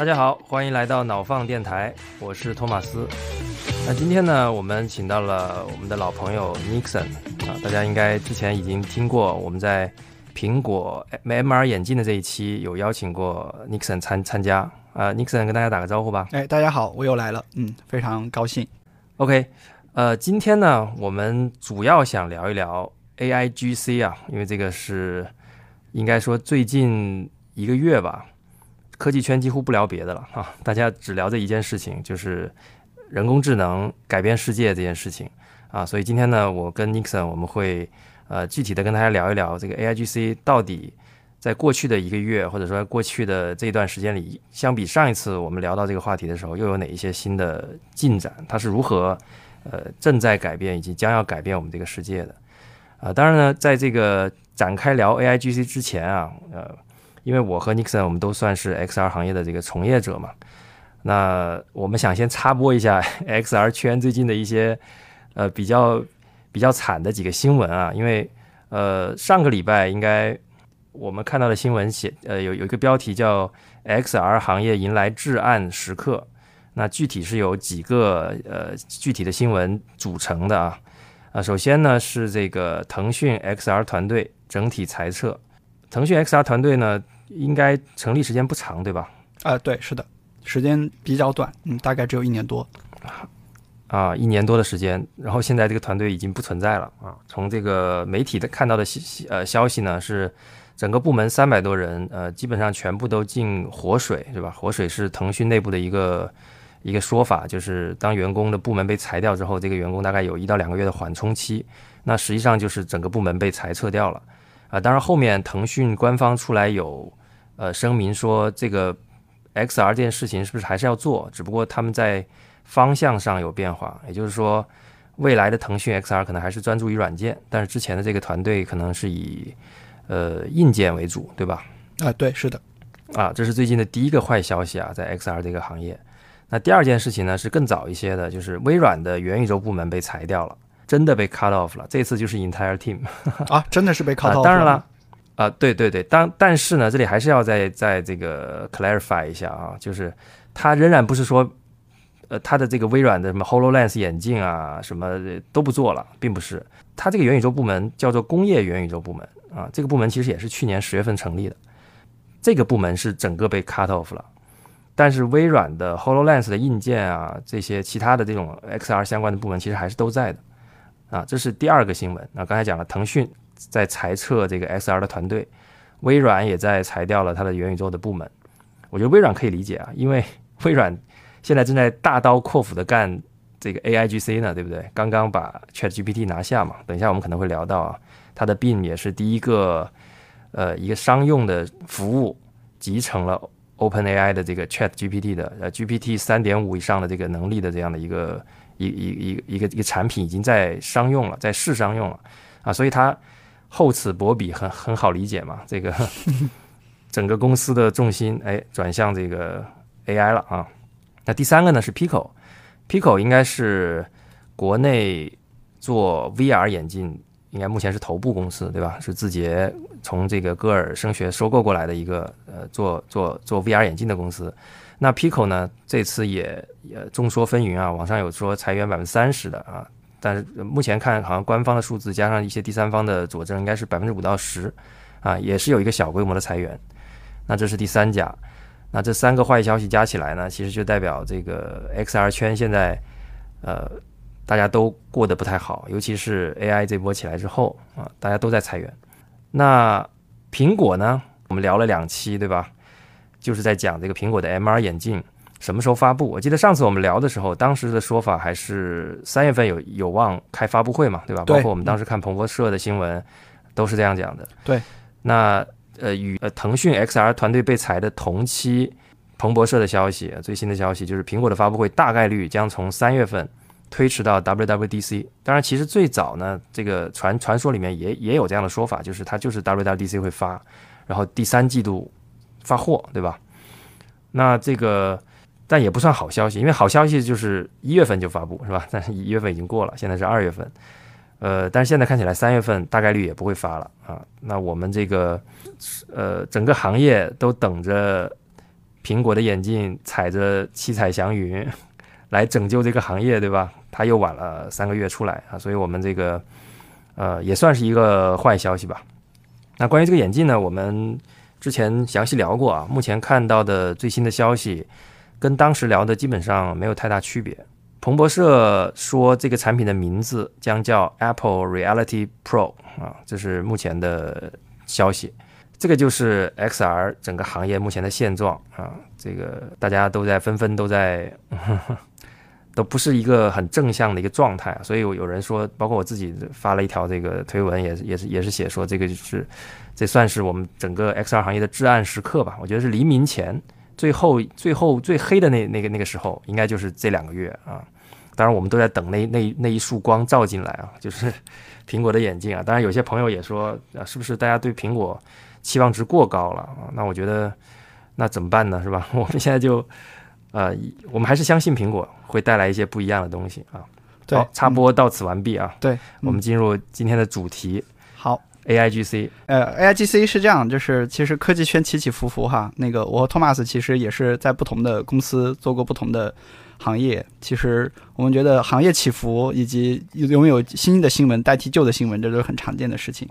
大家好，欢迎来到脑放电台，我是托马斯。那今天呢，我们请到了我们的老朋友 Nixon 啊，大家应该之前已经听过，我们在苹果 MR 眼镜的这一期有邀请过 Nixon 参参加啊，Nixon 跟大家打个招呼吧。哎，大家好，我又来了，嗯，非常高兴。OK，呃，今天呢，我们主要想聊一聊 AIGC 啊，因为这个是应该说最近一个月吧，科技圈几乎不聊别的了啊，大家只聊这一件事情，就是人工智能改变世界这件事情啊。所以今天呢，我跟 Nixon 我们会呃具体的跟大家聊一聊这个 AIGC 到底在过去的一个月，或者说过去的这一段时间里，相比上一次我们聊到这个话题的时候，又有哪一些新的进展？它是如何呃正在改变以及将要改变我们这个世界的？啊，当然呢，在这个展开聊 AIGC 之前啊，呃，因为我和 Nixon 我们都算是 XR 行业的这个从业者嘛，那我们想先插播一下 XR 圈最近的一些呃比较比较惨的几个新闻啊，因为呃上个礼拜应该我们看到的新闻写呃有有一个标题叫 XR 行业迎来至暗时刻，那具体是由几个呃具体的新闻组成的啊。啊，首先呢是这个腾讯 XR 团队整体裁撤。腾讯 XR 团队呢，应该成立时间不长，对吧？啊、对，是的，时间比较短，嗯，大概只有一年多。啊，一年多的时间，然后现在这个团队已经不存在了啊。从这个媒体的看到的消呃消息呢，是整个部门三百多人，呃，基本上全部都进活水，是吧？活水是腾讯内部的一个一个说法，就是当员工的部门被裁掉之后，这个员工大概有一到两个月的缓冲期，那实际上就是整个部门被裁撤掉了啊。当然后面腾讯官方出来有呃声明说，这个 XR 这件事情是不是还是要做，只不过他们在方向上有变化，也就是说，未来的腾讯 XR 可能还是专注于软件，但是之前的这个团队可能是以呃硬件为主，对吧？啊、对，是的，啊，这是最近的第一个坏消息啊，在 XR 这个行业。那第二件事情呢，是更早一些的，就是微软的元宇宙部门被裁掉了，真的被 cut off 了。这次就是 entire team 啊，真的是被 cut 啊 off，当然了，啊，对对对，当但是呢，这里还是要再再这个 clarify 一下啊，就是它仍然不是说，呃，它的这个微软的什么 Hololens 眼镜啊，什么都不做了，并不是。它这个元宇宙部门叫做工业元宇宙部门啊，这个部门其实也是去年十月份成立的，这个部门是整个被 cut off 了。但是微软的 Hololens 的硬件啊，这些其他的这种 XR 相关的部门其实还是都在的，啊，这是第二个新闻。那刚才讲了，腾讯在裁撤这个 XR 的团队，微软也在裁掉了它的元宇宙的部门。我觉得微软可以理解啊，因为 微软现在正在大刀阔斧的干这个 AIGC 呢，对不对？刚刚把 ChatGPT 拿下嘛，等一下我们可能会聊到啊，它的 Bing 也是第一个呃一个商用的服务集成了 OpenAI 的这个 ChatGPT 的呃 GPT 三点五以上的这个能力的这样的一个一一一一个一个产品已经在商用了，在试商用了啊，所以它厚此薄彼很很好理解嘛，这个 整个公司的重心哎转向这个 AI 了啊。那第三个呢是 Pico，Pico 应该是国内做 VR 眼镜，应该目前是头部公司对吧？是字节从这个歌尔声学收购过来的一个呃做做做 VR 眼镜的公司。那 Pico 呢这次也也众说纷纭啊，网上有说裁员百分之三十的啊，但是目前看好像官方的数字加上一些第三方的佐证，应该是百分之五到十啊，也是有一个小规模的裁员。那这是第三家。那这三个坏消息加起来呢，其实就代表这个 XR 圈现在，呃，大家都过得不太好，尤其是 AI 这波起来之后啊，大家都在裁员。那苹果呢，我们聊了两期，对吧？就是在讲这个苹果的 MR 眼镜什么时候发布。我记得上次我们聊的时候，当时的说法还是三月份有有望开发布会嘛，对吧？对包括我们当时看彭博社的新闻，都是这样讲的。对，那呃，与呃腾讯 XR 团队被裁的同期，彭博社的消息，最新的消息就是苹果的发布会大概率将从三月份推迟到 WWDC。当然，其实最早呢，这个传传说里面也也有这样的说法，就是它就是 WWDC 会发，然后第三季度发货，对吧？那这个但也不算好消息，因为好消息就是一月份就发布，是吧？但是一月份已经过了，现在是二月份。呃，但是现在看起来三月份大概率也不会发了啊。那我们这个呃整个行业都等着苹果的眼镜踩着七彩祥云来拯救这个行业，对吧？它又晚了三个月出来啊，所以我们这个呃也算是一个坏消息吧。那关于这个眼镜呢，我们之前详细聊过啊，目前看到的最新的消息跟当时聊的基本上没有太大区别。彭博社说，这个产品的名字将叫 Apple Reality Pro 啊，这是目前的消息。这个就是 XR 整个行业目前的现状啊，这个大家都在纷纷都在，都不是一个很正向的一个状态。所以有人说，包括我自己发了一条这个推文，也是也是也是写说，这个就是这算是我们整个 XR 行业的至暗时刻吧。我觉得是黎明前。最后，最后最黑的那那个那个时候，应该就是这两个月啊。当然，我们都在等那那那一束光照进来啊，就是 苹果的眼镜啊。当然，有些朋友也说啊，是不是大家对苹果期望值过高了啊？那我觉得，那怎么办呢？是吧？我们现在就呃，我们还是相信苹果会带来一些不一样的东西啊。对，插播到此完毕啊。对，我们进入今天的主题。好。A I G C，呃，A I G C 是这样，就是其实科技圈起起伏伏哈。那个我和托马斯其实也是在不同的公司做过不同的行业。其实我们觉得行业起伏以及拥有新的新闻代替旧的新闻，这都是很常见的事情。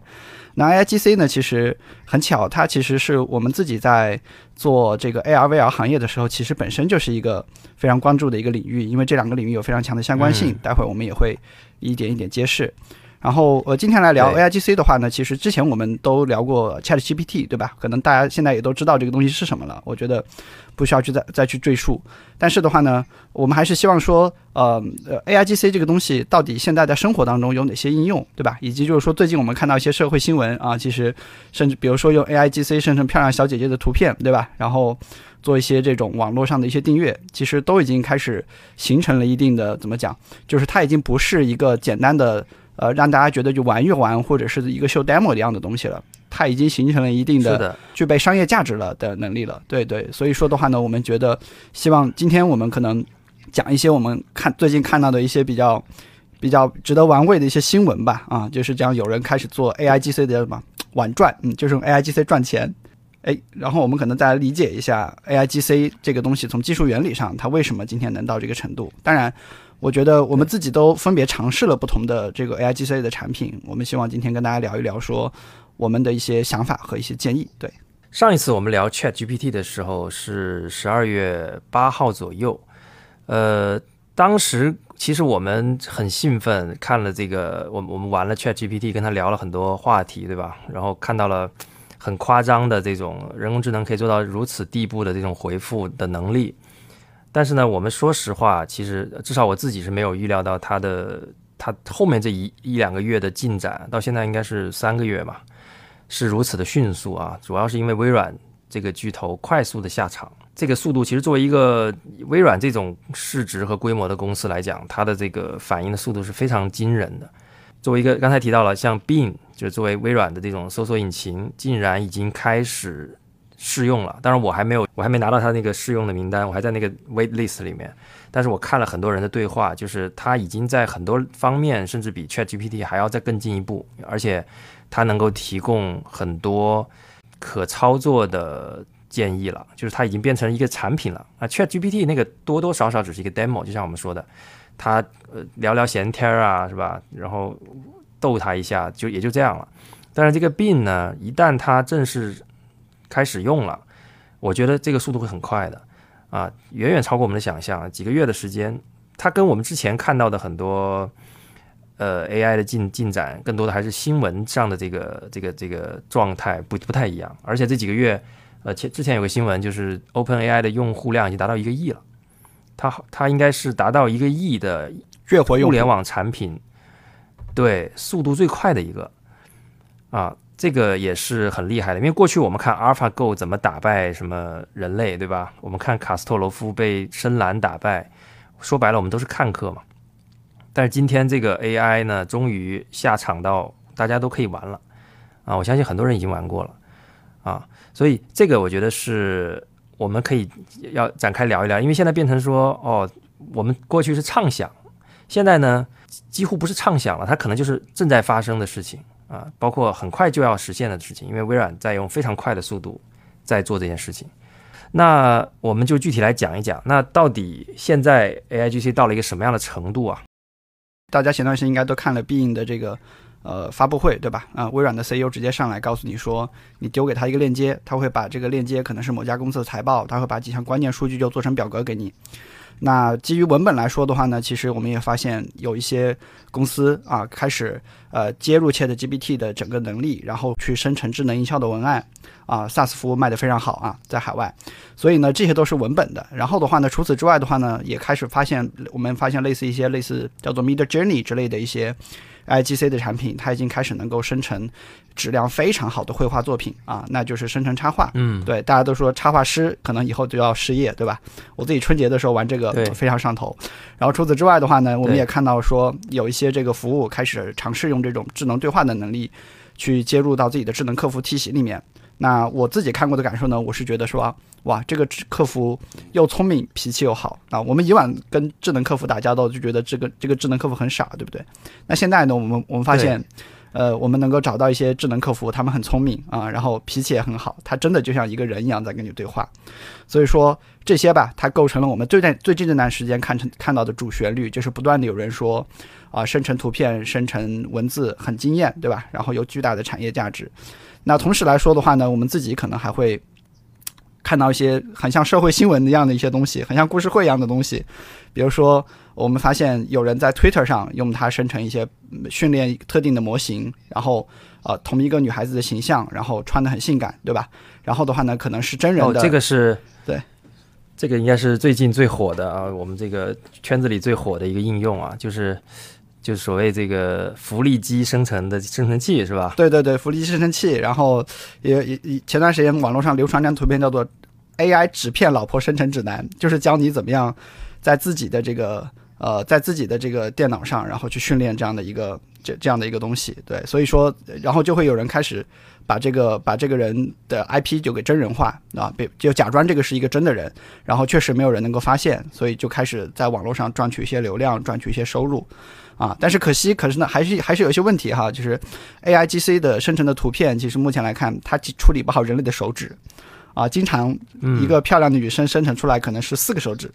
那 A I G C 呢，其实很巧，它其实是我们自己在做这个 A R V R 行业的时候，其实本身就是一个非常关注的一个领域，因为这两个领域有非常强的相关性。待会儿我们也会一点一点揭示。然后呃，今天来聊 A I G C 的话呢，其实之前我们都聊过 Chat G P T，对吧？可能大家现在也都知道这个东西是什么了。我觉得不需要去再再去赘述。但是的话呢，我们还是希望说，呃，A I G C 这个东西到底现在在生活当中有哪些应用，对吧？以及就是说，最近我们看到一些社会新闻啊，其实甚至比如说用 A I G C 生成漂亮小姐姐的图片，对吧？然后做一些这种网络上的一些订阅，其实都已经开始形成了一定的怎么讲？就是它已经不是一个简单的。呃，让大家觉得就玩一玩，或者是一个秀 demo 一样的东西了，它已经形成了一定的具备商业价值了的能力了。对对，所以说的话呢，我们觉得希望今天我们可能讲一些我们看最近看到的一些比较比较值得玩味的一些新闻吧。啊，就是这样，有人开始做 AI GC 的什么玩转，嗯，就是用 AI GC 赚钱。哎，然后我们可能再来理解一下 AI GC 这个东西从技术原理上它为什么今天能到这个程度。当然。我觉得我们自己都分别尝试了不同的这个 A I G C 的产品，我们希望今天跟大家聊一聊，说我们的一些想法和一些建议。对，上一次我们聊 Chat G P T 的时候是十二月八号左右，呃，当时其实我们很兴奋，看了这个，我我们玩了 Chat G P T，跟他聊了很多话题，对吧？然后看到了很夸张的这种人工智能可以做到如此地步的这种回复的能力。但是呢，我们说实话，其实至少我自己是没有预料到它的它后面这一一两个月的进展，到现在应该是三个月嘛，是如此的迅速啊！主要是因为微软这个巨头快速的下场，这个速度其实作为一个微软这种市值和规模的公司来讲，它的这个反应的速度是非常惊人的。作为一个刚才提到了像 Bing，就是作为微软的这种搜索引擎，竟然已经开始。试用了，当然我还没有，我还没拿到他那个试用的名单，我还在那个 wait list 里面。但是我看了很多人的对话，就是他已经在很多方面，甚至比 Chat GPT 还要再更进一步，而且他能够提供很多可操作的建议了，就是它已经变成一个产品了。啊，Chat GPT 那个多多少少只是一个 demo，就像我们说的，他呃聊聊闲天儿啊，是吧？然后逗他一下，就也就这样了。但是这个病呢，一旦它正式开始用了，我觉得这个速度会很快的，啊，远远超过我们的想象。几个月的时间，它跟我们之前看到的很多呃 AI 的进进展，更多的还是新闻上的这个这个这个状态不不太一样。而且这几个月，呃，前之前有个新闻，就是 OpenAI 的用户量已经达到一个亿了，它它应该是达到一个亿的月活互联网产品，对，速度最快的一个，啊。这个也是很厉害的，因为过去我们看 AlphaGo 怎么打败什么人类，对吧？我们看卡斯特罗夫被深蓝打败，说白了我们都是看客嘛。但是今天这个 AI 呢，终于下场到大家都可以玩了啊！我相信很多人已经玩过了啊，所以这个我觉得是我们可以要展开聊一聊，因为现在变成说哦，我们过去是畅想，现在呢几乎不是畅想了，它可能就是正在发生的事情。啊，包括很快就要实现的事情，因为微软在用非常快的速度在做这件事情。那我们就具体来讲一讲，那到底现在 AIGC 到了一个什么样的程度啊？大家前段时间应该都看了必应的这个呃发布会，对吧？啊，微软的 CEO 直接上来告诉你说，你丢给他一个链接，他会把这个链接可能是某家公司的财报，他会把几项关键数据就做成表格给你。那基于文本来说的话呢，其实我们也发现有一些公司啊开始呃接入 Chat GPT 的整个能力，然后去生成智能营销的文案啊，SaaS 服务卖得非常好啊，在海外。所以呢，这些都是文本的。然后的话呢，除此之外的话呢，也开始发现我们发现类似一些类似叫做 Mid Journey 之类的一些 IGC 的产品，它已经开始能够生成。质量非常好的绘画作品啊，那就是生成插画。嗯，对，大家都说插画师可能以后就要失业，对吧？我自己春节的时候玩这个非常上头。然后除此之外的话呢，我们也看到说有一些这个服务开始尝试用这种智能对话的能力去接入到自己的智能客服体系里面。那我自己看过的感受呢，我是觉得说，哇，这个客服又聪明，脾气又好啊。我们以往跟智能客服打交道，就觉得这个这个智能客服很傻，对不对？那现在呢，我们我们发现。呃，我们能够找到一些智能客服，他们很聪明啊，然后脾气也很好，他真的就像一个人一样在跟你对话。所以说这些吧，它构成了我们最近最近这段时间看成看到的主旋律，就是不断的有人说啊，生成图片、生成文字很惊艳，对吧？然后有巨大的产业价值。那同时来说的话呢，我们自己可能还会看到一些很像社会新闻一样的一些东西，很像故事会一样的东西，比如说。我们发现有人在 Twitter 上用它生成一些训练特定的模型，然后呃同一个女孩子的形象，然后穿的很性感，对吧？然后的话呢，可能是真人的。哦，这个是对，这个应该是最近最火的啊，我们这个圈子里最火的一个应用啊，就是就是所谓这个福利机生成的生成器是吧？对对对，福利机生成器。然后也也前段时间网络上流传张图片叫做 AI 纸片老婆生成指南，就是教你怎么样在自己的这个。呃，在自己的这个电脑上，然后去训练这样的一个这这样的一个东西，对，所以说，然后就会有人开始把这个把这个人的 IP 就给真人化啊，被就假装这个是一个真的人，然后确实没有人能够发现，所以就开始在网络上赚取一些流量，赚取一些收入，啊，但是可惜，可是呢，还是还是有一些问题哈，就是 AIGC 的生成的图片，其实目前来看，它处理不好人类的手指，啊，经常一个漂亮的女生生成出来可能是四个手指。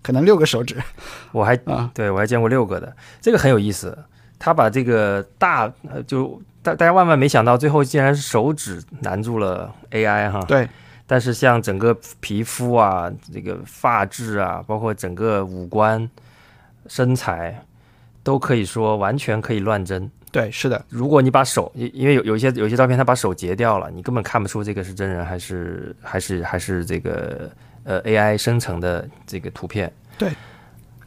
可能六个手指，我还啊，对我还见过六个的，这个很有意思。他把这个大就大大家万万没想到，最后竟然是手指难住了 AI 哈。对，但是像整个皮肤啊，这个发质啊，包括整个五官、身材，都可以说完全可以乱真。对，是的。如果你把手，因为有有一些有些照片，他把手截掉了，你根本看不出这个是真人还是还是还是这个。呃，AI 生成的这个图片，对，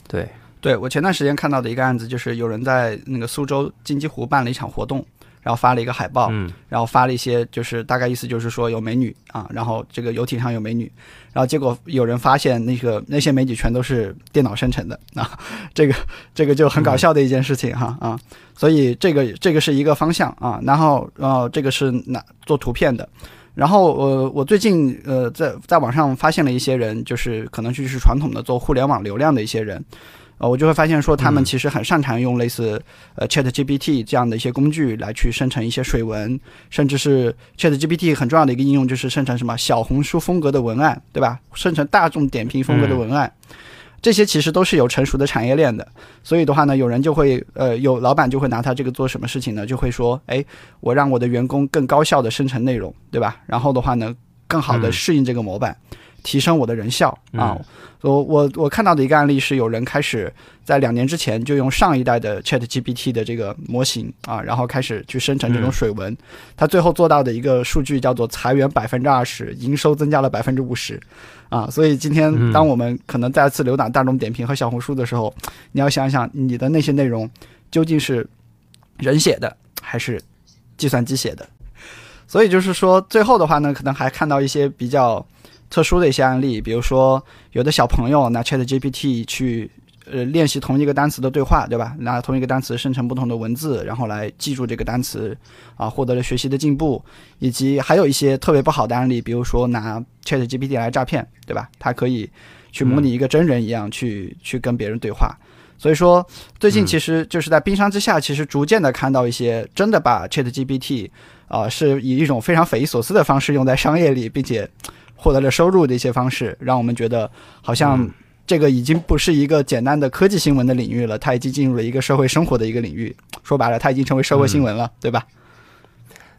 对，对我前段时间看到的一个案子，就是有人在那个苏州金鸡湖办了一场活动，然后发了一个海报，嗯，然后发了一些，就是大概意思就是说有美女啊，然后这个游艇上有美女，然后结果有人发现那个那些美女全都是电脑生成的啊，这个这个就很搞笑的一件事情哈啊，所以这个这个是一个方向啊，然后呃这个是拿做图片的。然后呃，我最近呃在在网上发现了一些人，就是可能就是传统的做互联网流量的一些人，呃，我就会发现说他们其实很擅长用类似呃 Chat GPT 这样的一些工具来去生成一些水文，甚至是 Chat GPT 很重要的一个应用就是生成什么小红书风格的文案，对吧？生成大众点评风格的文案。这些其实都是有成熟的产业链的，所以的话呢，有人就会，呃，有老板就会拿它这个做什么事情呢？就会说，哎，我让我的员工更高效的生成内容，对吧？然后的话呢，更好的适应这个模板，提升我的人效啊。我我我看到的一个案例是，有人开始在两年之前就用上一代的 Chat GPT 的这个模型啊，然后开始去生成这种水文，他最后做到的一个数据叫做裁员百分之二十，营收增加了百分之五十。啊，所以今天当我们可能再次浏览大众点评和小红书的时候，你要想想你的那些内容究竟是人写的还是计算机写的。所以就是说，最后的话呢，可能还看到一些比较特殊的一些案例，比如说有的小朋友拿 Chat GPT 去。呃，练习同一个单词的对话，对吧？拿同一个单词生成不同的文字，然后来记住这个单词，啊，获得了学习的进步。以及还有一些特别不好的案例，比如说拿 Chat GPT 来诈骗，对吧？它可以去模拟一个真人一样去去跟别人对话。所以说，最近其实就是在冰山之下，其实逐渐的看到一些真的把 Chat GPT 啊，是以一种非常匪夷所思的方式用在商业里，并且。获得了收入的一些方式，让我们觉得好像这个已经不是一个简单的科技新闻的领域了，它已经进入了一个社会生活的一个领域。说白了，它已经成为社会新闻了，对吧？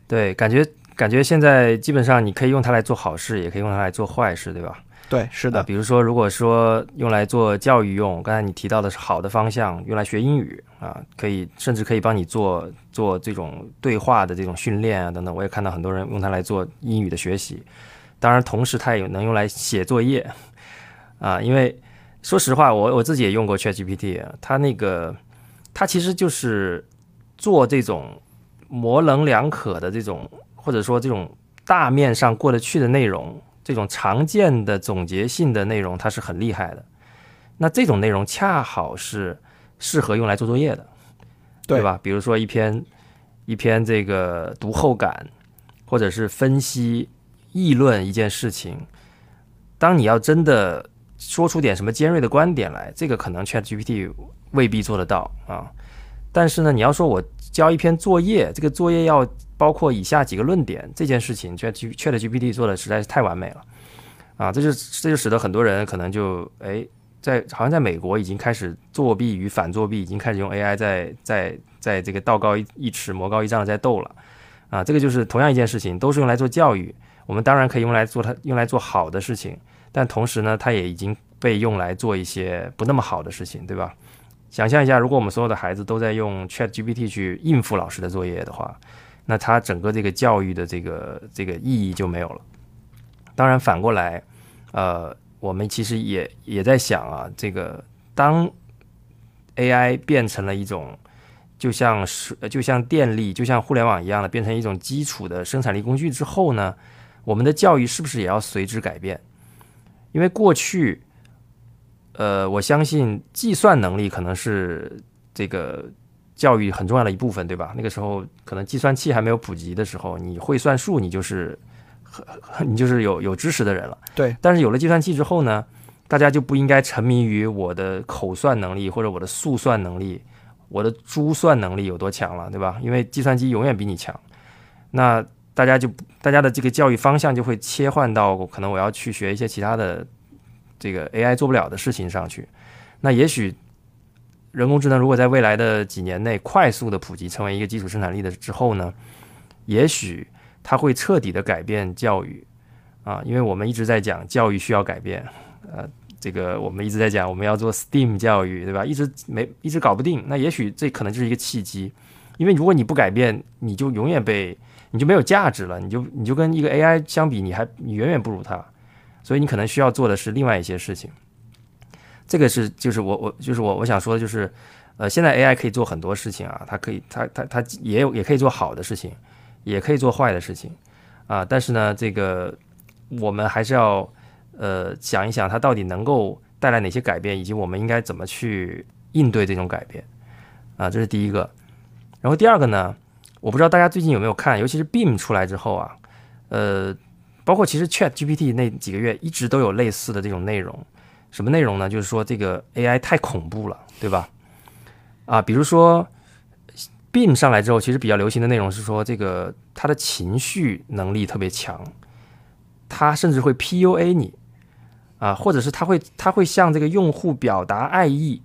对，感觉感觉现在基本上你可以用它来做好事，也可以用它来做坏事，对吧？对，是的。比如说，如果说用来做教育用，刚才你提到的是好的方向，用来学英语啊，可以甚至可以帮你做做这种对话的这种训练啊等等。我也看到很多人用它来做英语的学习。当然，同时它也能用来写作业啊，因为说实话，我我自己也用过 ChatGPT，它那个它其实就是做这种模棱两可的这种，或者说这种大面上过得去的内容，这种常见的总结性的内容，它是很厉害的。那这种内容恰好是适合用来做作业的，对吧？比如说一篇一篇这个读后感，或者是分析。议论一件事情，当你要真的说出点什么尖锐的观点来，这个可能 Chat GPT 未必做得到啊。但是呢，你要说我交一篇作业，这个作业要包括以下几个论点，这件事情 ChatGPT 做的实在是太完美了啊！这就这就使得很多人可能就哎，在好像在美国已经开始作弊与反作弊，已经开始用 AI 在在在这个道高一尺魔高一丈的在斗了啊！这个就是同样一件事情，都是用来做教育。我们当然可以用来做它，用来做好的事情，但同时呢，它也已经被用来做一些不那么好的事情，对吧？想象一下，如果我们所有的孩子都在用 Chat GPT 去应付老师的作业的话，那它整个这个教育的这个这个意义就没有了。当然，反过来，呃，我们其实也也在想啊，这个当 AI 变成了一种就像是就像电力、就像互联网一样的，变成一种基础的生产力工具之后呢？我们的教育是不是也要随之改变？因为过去，呃，我相信计算能力可能是这个教育很重要的一部分，对吧？那个时候可能计算器还没有普及的时候，你会算数，你就是你就是有有知识的人了。对。但是有了计算器之后呢，大家就不应该沉迷于我的口算能力或者我的速算能力，我的珠算能力有多强了，对吧？因为计算机永远比你强。那大家就大家的这个教育方向就会切换到可能我要去学一些其他的这个 AI 做不了的事情上去。那也许人工智能如果在未来的几年内快速的普及，成为一个基础生产力的之后呢，也许它会彻底的改变教育啊，因为我们一直在讲教育需要改变，呃，这个我们一直在讲我们要做 STEAM 教育，对吧？一直没一直搞不定，那也许这可能就是一个契机，因为如果你不改变，你就永远被。你就没有价值了，你就你就跟一个 AI 相比，你还远远不如它，所以你可能需要做的是另外一些事情。这个是就是我我就是我我想说的就是，呃，现在 AI 可以做很多事情啊，它可以它它它也有也可以做好的事情，也可以做坏的事情啊。但是呢，这个我们还是要呃想一想，它到底能够带来哪些改变，以及我们应该怎么去应对这种改变啊。这是第一个，然后第二个呢？我不知道大家最近有没有看，尤其是 Beam 出来之后啊，呃，包括其实 Chat GPT 那几个月一直都有类似的这种内容。什么内容呢？就是说这个 AI 太恐怖了，对吧？啊，比如说 Beam 上来之后，其实比较流行的内容是说这个他的情绪能力特别强，他甚至会 PUA 你啊，或者是他会他会向这个用户表达爱意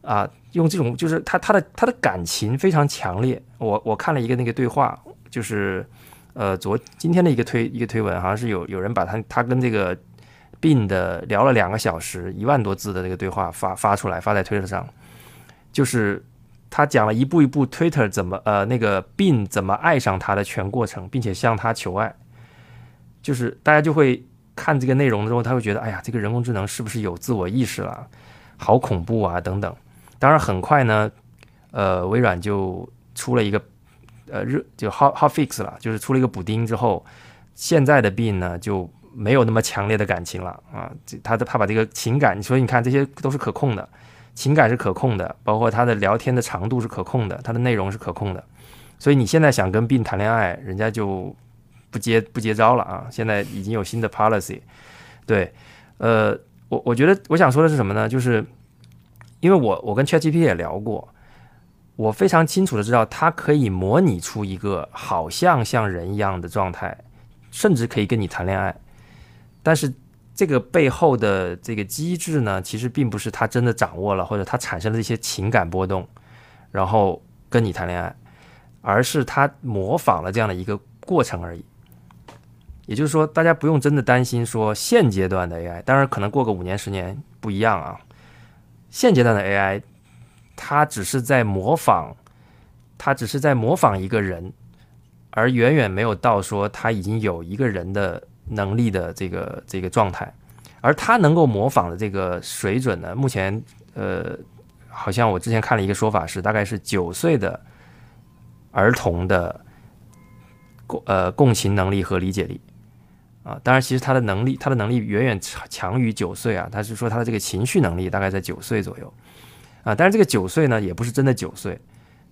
啊。用这种就是他他的他的感情非常强烈。我我看了一个那个对话，就是呃昨今天的一个推一个推文，好像是有有人把他他跟这个病的聊了两个小时，一万多字的那个对话发发出来，发在推特上。就是他讲了一步一步 Twitter 怎么呃那个病怎么爱上他的全过程，并且向他求爱。就是大家就会看这个内容的时候，他会觉得哎呀，这个人工智能是不是有自我意识了？好恐怖啊，等等。当然，很快呢，呃，微软就出了一个呃热就 hot hot fix 了，就是出了一个补丁之后，现在的病呢就没有那么强烈的感情了啊，这他的他把这个情感，所以你看这些都是可控的，情感是可控的，包括他的聊天的长度是可控的，他的内容是可控的，所以你现在想跟病谈恋爱，人家就不接不接招了啊，现在已经有新的 policy，对，呃，我我觉得我想说的是什么呢？就是。因为我我跟 ChatGPT 也聊过，我非常清楚的知道它可以模拟出一个好像像人一样的状态，甚至可以跟你谈恋爱。但是这个背后的这个机制呢，其实并不是他真的掌握了，或者他产生了一些情感波动，然后跟你谈恋爱，而是他模仿了这样的一个过程而已。也就是说，大家不用真的担心说现阶段的 AI，当然可能过个五年十年不一样啊。现阶段的 AI，它只是在模仿，它只是在模仿一个人，而远远没有到说他已经有一个人的能力的这个这个状态。而他能够模仿的这个水准呢，目前呃，好像我之前看了一个说法是，大概是九岁的儿童的共呃共情能力和理解力。啊，当然，其实他的能力，他的能力远远强于九岁啊。他是说他的这个情绪能力大概在九岁左右，啊，但是这个九岁呢，也不是真的九岁，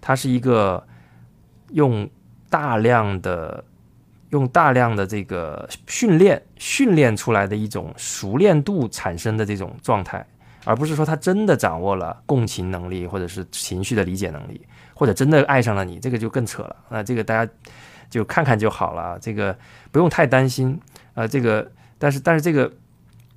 他是一个用大量的、用大量的这个训练训练出来的一种熟练度产生的这种状态，而不是说他真的掌握了共情能力或者是情绪的理解能力，或者真的爱上了你，这个就更扯了。那这个大家就看看就好了，这个不用太担心。啊，这个，但是，但是这个，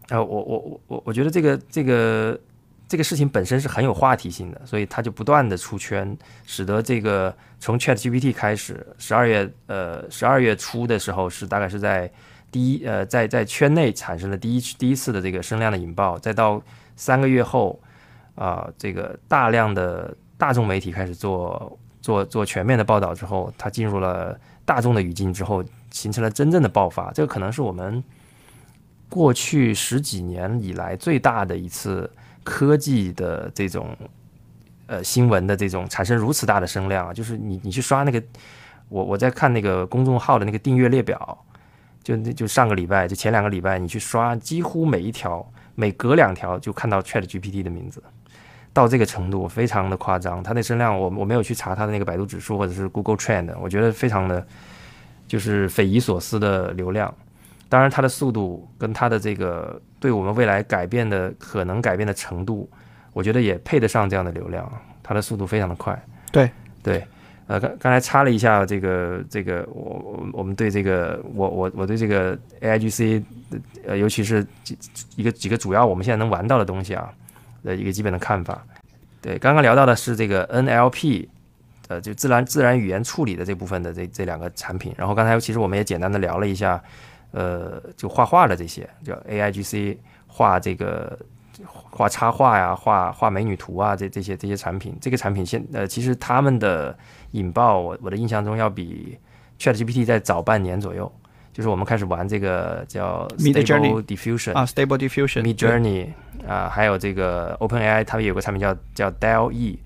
啊，我我我我我觉得这个这个这个事情本身是很有话题性的，所以它就不断的出圈，使得这个从 Chat GPT 开始，十二月呃十二月初的时候是大概是在第一呃在在圈内产生了第一第一次的这个声量的引爆，再到三个月后啊这个大量的大众媒体开始做做做全面的报道之后，它进入了大众的语境之后。形成了真正的爆发，这个可能是我们过去十几年以来最大的一次科技的这种呃新闻的这种产生如此大的声量啊！就是你你去刷那个，我我在看那个公众号的那个订阅列表，就那就上个礼拜就前两个礼拜你去刷，几乎每一条每隔两条就看到 Chat GPT 的名字，到这个程度非常的夸张。它那声量我我没有去查它的那个百度指数或者是 Google Trend，我觉得非常的。就是匪夷所思的流量，当然它的速度跟它的这个对我们未来改变的可能改变的程度，我觉得也配得上这样的流量。它的速度非常的快。对对，呃，刚刚才插了一下这个这个，我我我们对这个我我我对这个 A I G C，呃，尤其是几一个几个主要我们现在能玩到的东西啊的一个基本的看法。对，刚刚聊到的是这个 N L P。呃，就自然自然语言处理的这部分的这这两个产品，然后刚才其实我们也简单的聊了一下，呃，就画画的这些，叫 A I G C 画这个画插画呀，画画美女图啊，这这些这些产品，这个产品现呃，其实他们的引爆，我我的印象中要比 Chat G P T 在早半年左右，就是我们开始玩这个叫 Stable Diffusion 啊，Stable Diffusion，Mid Journey 啊，还有这个 Open A I，他们有个产品叫叫 d e l E。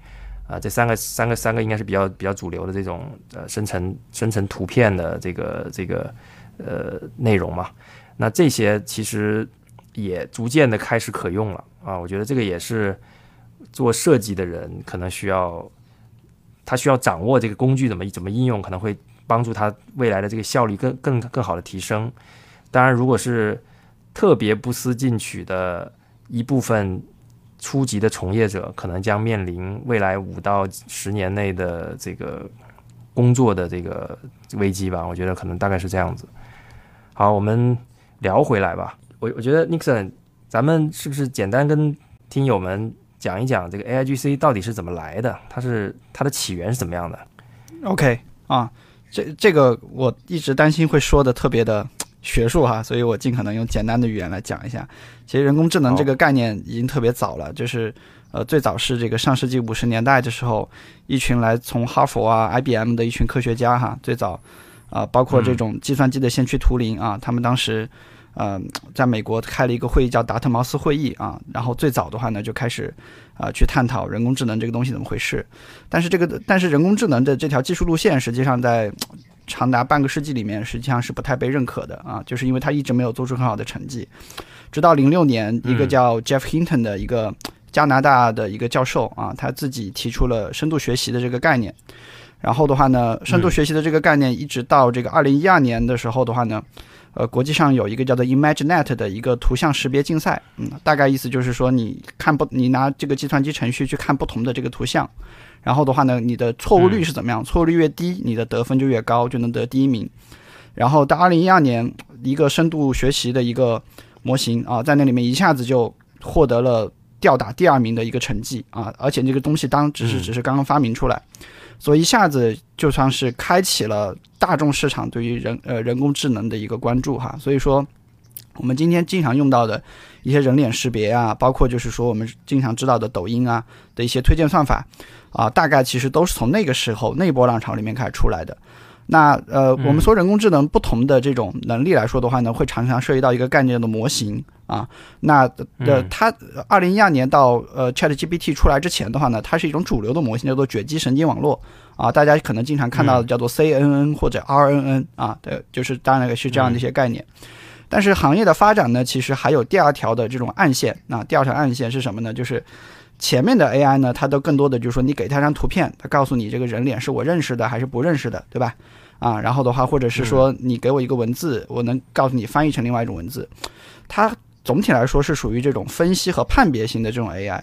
啊，这三个三个三个应该是比较比较主流的这种呃生成生成图片的这个这个呃内容嘛。那这些其实也逐渐的开始可用了啊。我觉得这个也是做设计的人可能需要他需要掌握这个工具怎么怎么应用，可能会帮助他未来的这个效率更更更好的提升。当然，如果是特别不思进取的一部分。初级的从业者可能将面临未来五到十年内的这个工作的这个危机吧，我觉得可能大概是这样子。好，我们聊回来吧。我我觉得 Nixon，咱们是不是简单跟听友们讲一讲这个 A I G C 到底是怎么来的？它是它的起源是怎么样的？OK 啊，这这个我一直担心会说的特别的。学术哈，所以我尽可能用简单的语言来讲一下。其实人工智能这个概念已经特别早了，就是呃最早是这个上世纪五十年代的时候，一群来从哈佛啊、IBM 的一群科学家哈，最早啊包括这种计算机的先驱图灵啊，他们当时呃在美国开了一个会议叫达特茅斯会议啊，然后最早的话呢就开始啊去探讨人工智能这个东西怎么回事。但是这个但是人工智能的这条技术路线实际上在长达半个世纪里面，实际上是不太被认可的啊，就是因为他一直没有做出很好的成绩。直到零六年，一个叫 Jeff Hinton 的一个加拿大的一个教授啊，他自己提出了深度学习的这个概念。然后的话呢，深度学习的这个概念一直到这个二零一二年的时候的话呢，呃，国际上有一个叫做 ImageNet 的一个图像识别竞赛，嗯，大概意思就是说，你看不，你拿这个计算机程序去看不同的这个图像。然后的话呢，你的错误率是怎么样？错误率越低，你的得分就越高，就能得第一名。然后到二零一二年，一个深度学习的一个模型啊，在那里面一下子就获得了吊打第二名的一个成绩啊，而且这个东西当只是只是刚刚发明出来，所以一下子就算是开启了大众市场对于人呃人工智能的一个关注哈，所以说我们今天经常用到的一些人脸识别啊，包括就是说我们经常知道的抖音啊的一些推荐算法啊，大概其实都是从那个时候那波浪潮里面开始出来的。那呃，我们说人工智能不同的这种能力来说的话呢，会常常涉及到一个概念的模型啊。那呃，它二零一二年到呃 Chat GPT 出来之前的话呢，它是一种主流的模型，叫做卷积神经网络啊。大家可能经常看到的叫做 CNN 或者 RNN 啊，对，就是当然是这样的一些概念。但是行业的发展呢，其实还有第二条的这种暗线。那第二条暗线是什么呢？就是前面的 AI 呢，它都更多的就是说，你给它张图片，它告诉你这个人脸是我认识的还是不认识的，对吧？啊，然后的话，或者是说你给我一个文字，我能告诉你翻译成另外一种文字。它总体来说是属于这种分析和判别型的这种 AI。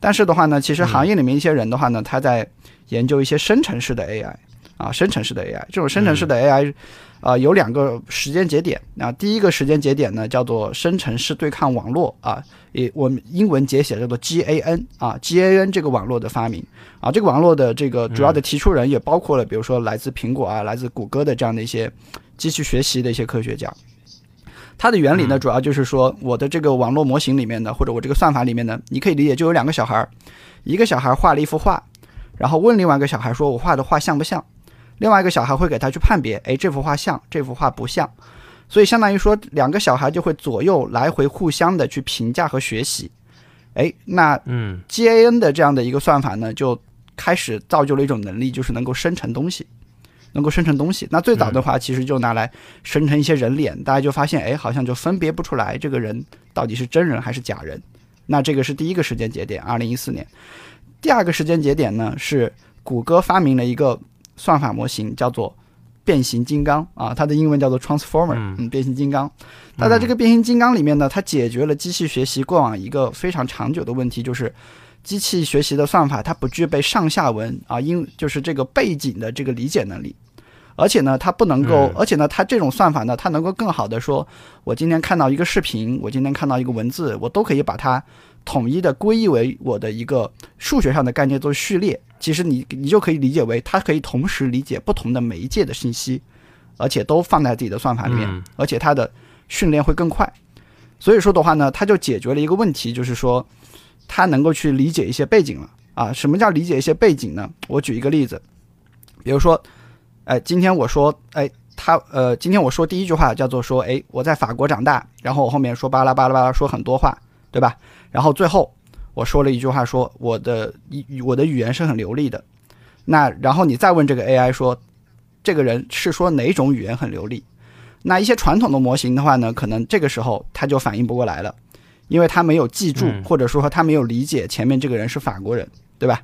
但是的话呢，其实行业里面一些人的话呢，他在研究一些生成式的 AI 啊，生成式的 AI。这种生成式的 AI。啊，有两个时间节点。啊第一个时间节点呢，叫做生成式对抗网络啊，也我们英文简写叫做 GAN 啊，GAN 这个网络的发明啊，这个网络的这个主要的提出人也包括了，比如说来自苹果啊、来自谷歌的这样的一些机器学习的一些科学家。它的原理呢，主要就是说，我的这个网络模型里面呢，或者我这个算法里面呢，你可以理解就有两个小孩儿，一个小孩画了一幅画，然后问另外一个小孩说：“我画的画像不像？”另外一个小孩会给他去判别，哎，这幅画像，这幅画不像，所以相当于说两个小孩就会左右来回互相的去评价和学习，哎，那嗯，GAN 的这样的一个算法呢，就开始造就了一种能力，就是能够生成东西，能够生成东西。那最早的话，其实就拿来生成一些人脸，大家就发现，哎，好像就分别不出来这个人到底是真人还是假人。那这个是第一个时间节点，二零一四年。第二个时间节点呢，是谷歌发明了一个。算法模型叫做变形金刚啊，它的英文叫做 Transformer，嗯，变形金刚。那在这个变形金刚里面呢，它解决了机器学习过往一个非常长久的问题，就是机器学习的算法它不具备上下文啊，因就是这个背景的这个理解能力，而且呢，它不能够，而且呢，它这种算法呢，它能够更好的说，我今天看到一个视频，我今天看到一个文字，我都可以把它。统一的归一为我的一个数学上的概念做序列，其实你你就可以理解为它可以同时理解不同的媒介的信息，而且都放在自己的算法里面，而且它的训练会更快。所以说的话呢，它就解决了一个问题，就是说它能够去理解一些背景了啊。什么叫理解一些背景呢？我举一个例子，比如说，哎，今天我说，哎，他呃，今天我说第一句话叫做说，哎，我在法国长大，然后我后面说巴拉巴拉巴拉说很多话，对吧？然后最后我说了一句话，说我的语我的语言是很流利的。那然后你再问这个 AI 说，这个人是说哪种语言很流利？那一些传统的模型的话呢，可能这个时候他就反应不过来了，因为他没有记住，或者说他没有理解前面这个人是法国人，对吧？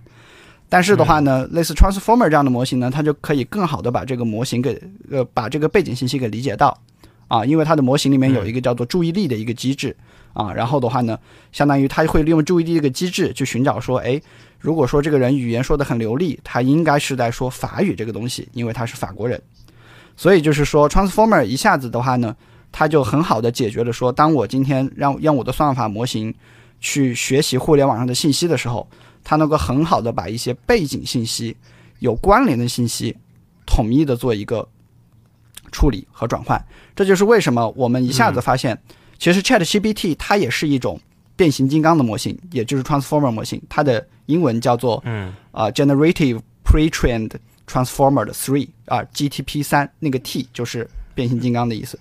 但是的话呢，类似 Transformer 这样的模型呢，它就可以更好的把这个模型给呃把这个背景信息给理解到啊，因为它的模型里面有一个叫做注意力的一个机制。啊，然后的话呢，相当于他会利用注意力这个机制去寻找说，哎，如果说这个人语言说的很流利，他应该是在说法语这个东西，因为他是法国人。所以就是说，Transformer 一下子的话呢，他就很好的解决了说，当我今天让让我的算法模型去学习互联网上的信息的时候，它能够很好的把一些背景信息、有关联的信息，统一的做一个处理和转换。这就是为什么我们一下子发现。其实 ChatGPT 它也是一种变形金刚的模型，也就是 Transformer 模型。它的英文叫做嗯啊 Generative Pre-trained Transformer 的 Three 啊 GTP 三，那个 T 就是变形金刚的意思。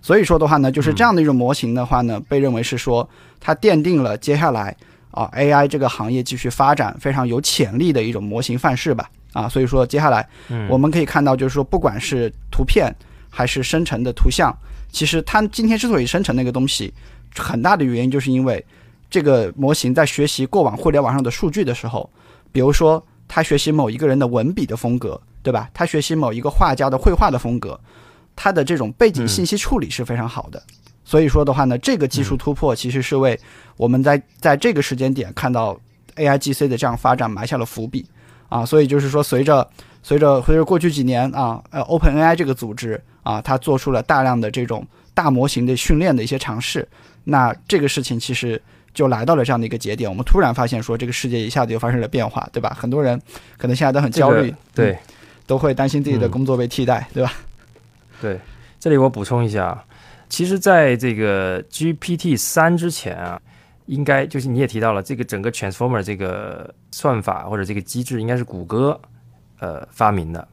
所以说的话呢，就是这样的一种模型的话呢，被认为是说它奠定了接下来啊 AI 这个行业继续发展非常有潜力的一种模型范式吧。啊，所以说接下来我们可以看到，就是说不管是图片还是生成的图像。其实它今天之所以生成那个东西，很大的原因就是因为这个模型在学习过往互联网上的数据的时候，比如说它学习某一个人的文笔的风格，对吧？它学习某一个画家的绘画的风格，它的这种背景信息处理是非常好的。所以说的话呢，这个技术突破其实是为我们在在这个时间点看到 A I G C 的这样发展埋下了伏笔啊，所以就是说，随着随着随着过去几年啊，呃，OpenAI 这个组织啊，他做出了大量的这种大模型的训练的一些尝试，那这个事情其实就来到了这样的一个节点，我们突然发现说，这个世界一下子就发生了变化，对吧？很多人可能现在都很焦虑，这个对嗯，都会担心自己的嗯工作被替代，对吧？对，这里我补充一下啊，其实在这个 GPT 三之前啊，应该就是你也提到了这个整个 Transformer 这个算法或者这个机制，应该是谷歌呃发明的。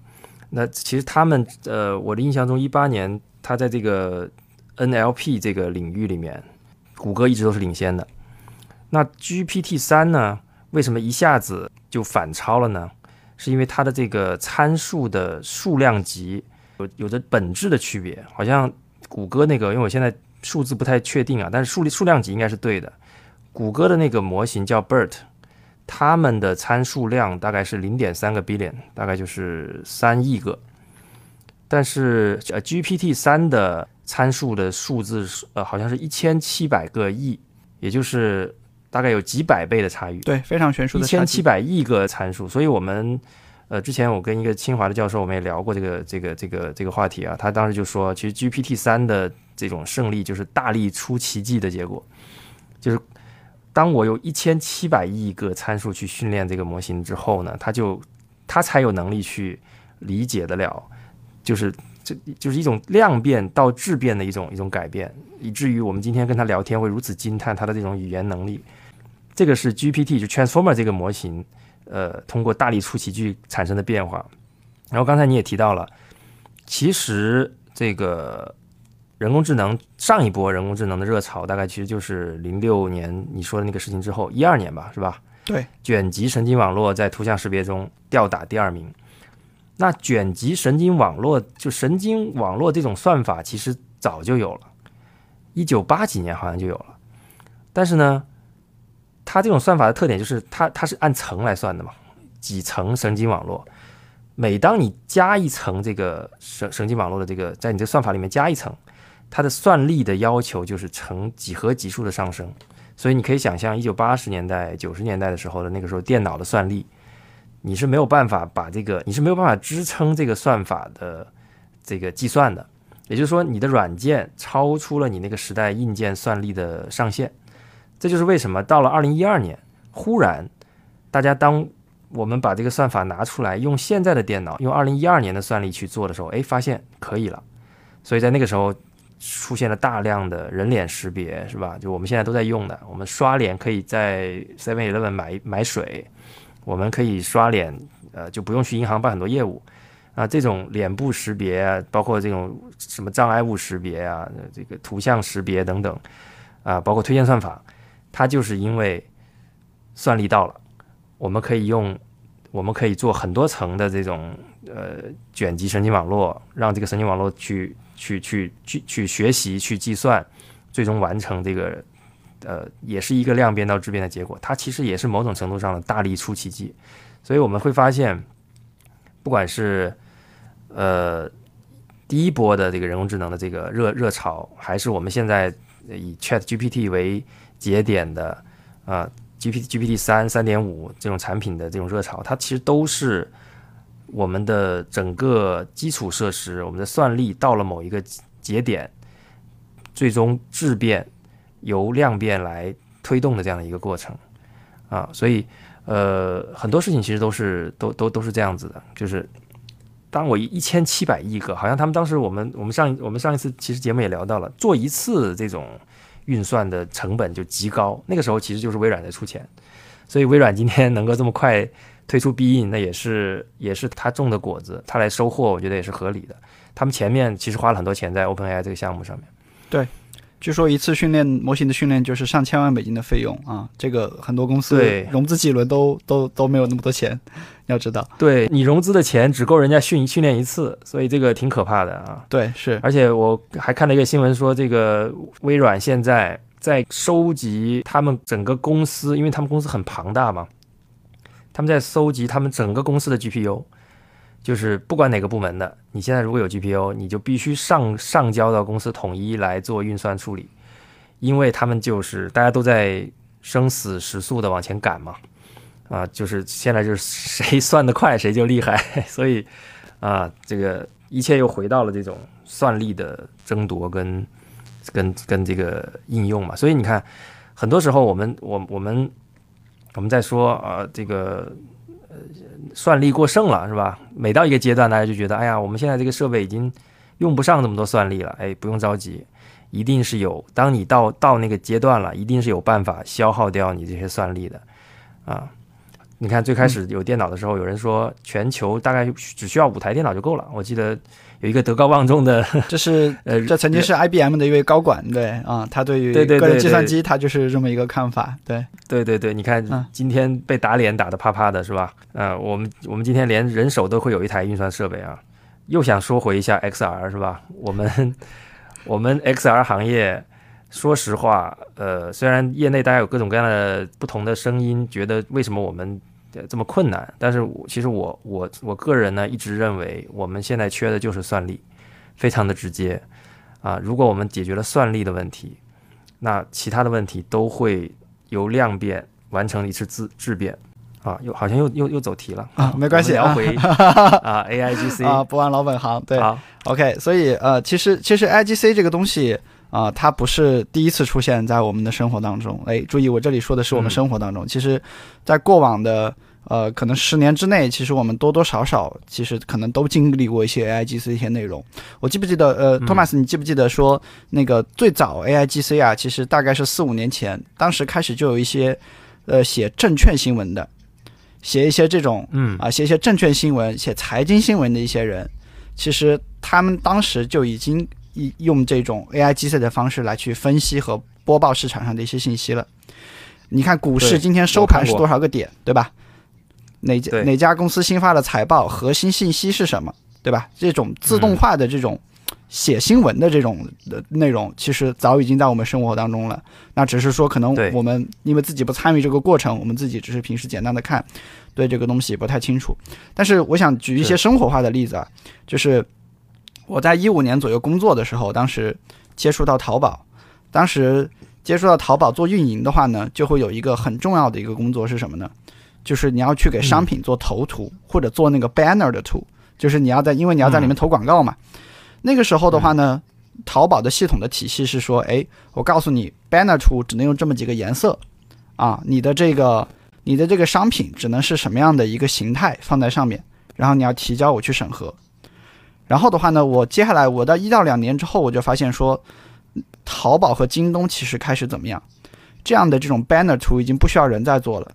那其实他们呃，我的印象中，一八年他在这个 NLP 这个领域里面，谷歌一直都是领先的。那 GPT 三呢，为什么一下子就反超了呢？是因为它的这个参数的数量级有有着本质的区别，好像谷歌那个，因为我现在数字不太确定啊，但是数数量级应该是对的。谷歌的那个模型叫 BERT，他们的参数量大概是零点三个 billion，大概就是三亿个。但是呃 GPT 三的参数的数字是呃好像是一千七百个亿，也就是大概有几百倍的差异。对，非常悬殊一的一。千七百亿个参数，所以我们呃之前我跟一个清华的教授，我们也聊过这个这个这个这个话题啊，他当时就说，其实 GPT 三的这种胜利就是大力出奇迹的结果，就是当我有一千七百亿个参数去训练这个模型之后呢，它就它才有能力去理解得了，就是这就是一种量变到质变的一种一种改变，以至于我们今天跟他聊天会如此惊叹他的这种语言能力。这个是 GPT 就 Transformer 这个模型，呃，通过大力出奇迹产生的变化。然后刚才你也提到了，其实这个人工智能上一波人工智能的热潮，大概其实就是零六年你说的那个事情之后，一二年吧，是吧？对，卷积神经网络在图像识别中吊打第二名。那卷积神经网络就神经网络这种算法，其实早就有了，一九八几年好像就有了。但是呢，它这种算法的特点就是它它是按层来算的嘛，几层神经网络。每当你加一层这个神神经网络的这个，在你这算法里面加一层，它的算力的要求就是呈几何级数的上升。所以你可以想象，一九八十年代、九十年代的时候的那个时候，电脑的算力，你是没有办法把这个，你是没有办法支撑这个算法的这个计算的。也就是说，你的软件超出了你那个时代硬件算力的上限。这就是为什么到了二零一二年，忽然大家当我们把这个算法拿出来，用现在的电脑，用二零一二年的算力去做的时候，哎，发现可以了。所以在那个时候出现了大量的人脸识别，是吧？就我们现在都在用的，我们刷脸可以在 Seven Eleven 买买水，我们可以刷脸，呃，就不用去银行办很多业务。啊，这种脸部识别啊，包括这种什么障碍物识别啊，这个图像识别等等，啊，包括推荐算法，它就是因为算力到了，我们可以用，我们可以做很多层的这种呃卷积神经网络，让这个神经网络去去去去去学习、去计算，最终完成这个呃，也是一个量变到质变的结果。它其实也是某种程度上的大力出奇迹，所以我们会发现，不管是呃第一波的这个人工智能的这个热热潮，还是我们现在以 Chat GPT 为节点的啊、GPT GPT 三三点五这种产品的这种热潮，它其实都是我们的整个基础设施，我们的算力到了某一个节点，最终质变由量变来推动的这样的一个过程。啊，所以呃很多事情其实都是都都都是这样子的，就是当我一千七百亿个，好像他们当时我们我们上我们上一次其实节目也聊到了，做一次这种运算的成本就极高，那个时候其实就是微软在出钱，所以微软今天能够这么快推出必应，那也是也是他种的果子，他来收获，我觉得也是合理的。他们前面其实花了很多钱在 OpenAI 这个项目上面。对据说一次训练模型的训练就是上千万美金的费用啊，这个很多公司对融资几轮都都都没有那么多钱，要知道。对你融资的钱只够人家训训练一次，所以这个挺可怕的啊。对，是而且我还看了一个新闻说，这个微软现在在收集他们整个公司，因为他们公司很庞大嘛，他们在搜集他们整个公司的 GPU，就是不管哪个部门的，你现在如果有 GPU，你就必须上上交到公司统一来做运算处理，因为他们就是大家都在生死时速的往前赶嘛，啊，就是现在就是谁算得快谁就厉害，所以啊，这个一切又回到了这种算力的争夺跟跟跟这个应用嘛。所以你看，很多时候我们我我们我们在说啊，这个呃算力过剩了是吧？每到一个阶段，大家就觉得哎呀，我们现在这个设备已经用不上那么多算力了。哎，不用着急，一定是有。当你到到那个阶段了，一定是有办法消耗掉你这些算力的啊。你看，最开始有电脑的时候，有人说全球大概只需要五台电脑就够了。我记得有一个德高望重的，这是呃，这曾经是 IBM 的一位高管，对啊，他对于个人计算机，他就是这么一个看法，对，对对对，你看嗯今天被打脸打得啪啪的是吧？呃，我们我们今天连人手都会有一台运算设备啊。又想说回一下 XR 是吧？我们我们 XR 行业，说实话，呃，虽然业内大家有各种各样的不同的声音，觉得为什么我们呃这么困难，但是我其实我我我个人呢一直认为，我们现在缺的就是算力，非常的直接啊。如果我们解决了算力的问题，那其他的问题都会由量变完成一次质质变啊。又好像又又又走题了啊没关系聊回 啊 AIGC 啊，不忘老本行，对好，OK，所以呃，其实其实 IGC 这个东西啊、它不是第一次出现在我们的生活当中。哎，注意，我这里说的是我们嗯生活当中。其实，在过往的呃，可能十年之内，其实我们多多少少其实可能都经历过一些 AIGC 一些内容。我记不记得呃，嗯托马斯，你记不记得说那个最早 AIGC 啊，其实大概是四五年前，当时开始就有一些呃写证券新闻的，写一些这种嗯啊，写一些证券新闻、写财经新闻的一些人，其实他们当时就已经一用这种 AI 机械的方式来去分析和播报市场上的一些信息了。你看股市今天收盘是多少个点，对吧？哪家哪家公司新发的财报，核心信息是什么，对吧？这种自动化的这种写新闻的这种的内容，其实早已经在我们生活当中了。那只是说，可能我们因为自己不参与这个过程，我们自己只是平时简单的看，对这个东西不太清楚。但是我想举一些生活化的例子啊，就是我在一五年左右工作的时候，当时接触到淘宝，当时接触到淘宝做运营的话呢，就会有一个很重要的一个工作是什么呢？就是你要去给商品做头图、或者做那个 banner 的图，就是你要在，因为你要在里面投广告嘛。那个时候的话呢，淘宝的系统的体系是说，哎，我告诉你，banner 图只能用这么几个颜色，啊，你的这个你的这个商品只能是什么样的一个形态放在上面，然后你要提交我去审核。然后的话呢，我接下来我到一到两年之后，我就发现说，淘宝和京东其实开始怎么样？这样的这种 banner 图已经不需要人在做了，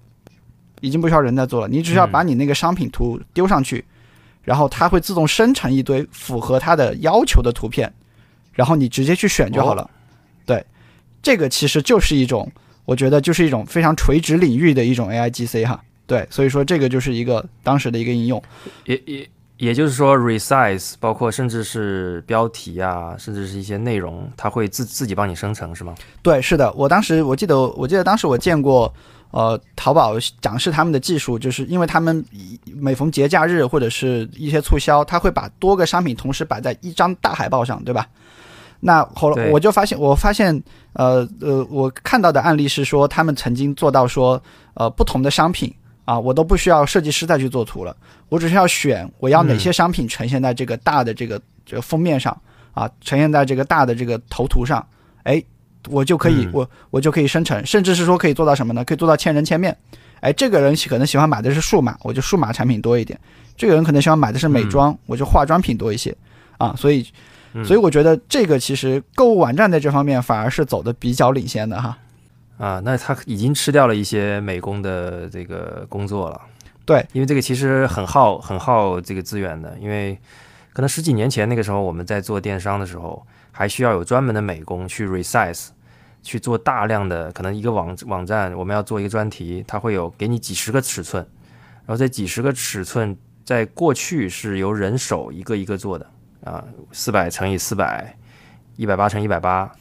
已经不需要人在做了，你只需要把你那个商品图丢上去，然后它会自动生成一堆符合它的要求的图片，然后你直接去选就好了。对，这个其实就是一种，我觉得就是一种非常垂直领域的一种 AIGC 哈。对，所以说这个就是一个当时的一个应用。也也也就是说，resize 包括甚至是标题啊，甚至是一些内容，它会自自己帮你生成，是吗？对，是的，我当时我记得，我记得当时我见过，呃，淘宝展示他们的技术，就是因为他们以每逢节假日或者是一些促销，他会把多个商品同时摆在一张大海报上，对吧？那后来我就发现，我发现，呃呃，我看到的案例是说，他们曾经做到说，呃，不同的商品啊，我都不需要设计师再去做图了，我只需要选我要哪些商品呈现在这个大的这个这个封面上啊，呈现在这个大的这个头图上，哎，我就可以，嗯我我就可以生成，甚至是说可以做到什么呢？可以做到千人千面。哎，这个人可能喜欢买的是数码，我就数码产品多一点；这个人可能喜欢买的是美妆，我就化妆品多一些啊。所以，嗯所以我觉得这个其实购物网站在这方面反而是走的比较领先的哈。啊，那他已经吃掉了一些美工的这个工作了。对，因为这个其实很耗很耗这个资源的，因为可能十几年前那个时候我们在做电商的时候，还需要有专门的美工去 resize，去做大量的可能一个网网站我们要做一个专题，它会有给你几十个尺寸，然后这几十个尺寸在过去是由人手一个一个做的啊，四百乘以四百，一百八乘一百八。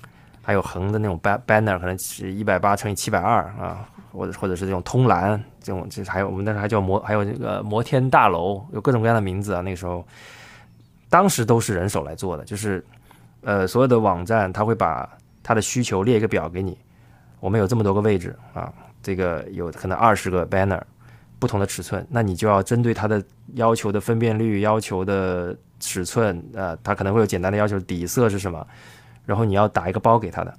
还有横的那种 banner，可能是一百八乘以七百二啊，或者或者是这种通栏这种，这还有我们那时候还叫摩，还有那个摩天大楼，有各种各样的名字啊。那个时候，当时都是人手来做的，就是呃所有的网站它会把它的需求列一个表给你，我们有这么多个位置啊，这个有可能二十个 banner，不同的尺寸，那你就要针对它的要求的分辨率、要求的尺寸，呃，它可能会有简单的要求，底色是什么，然后你要打一个包给他的，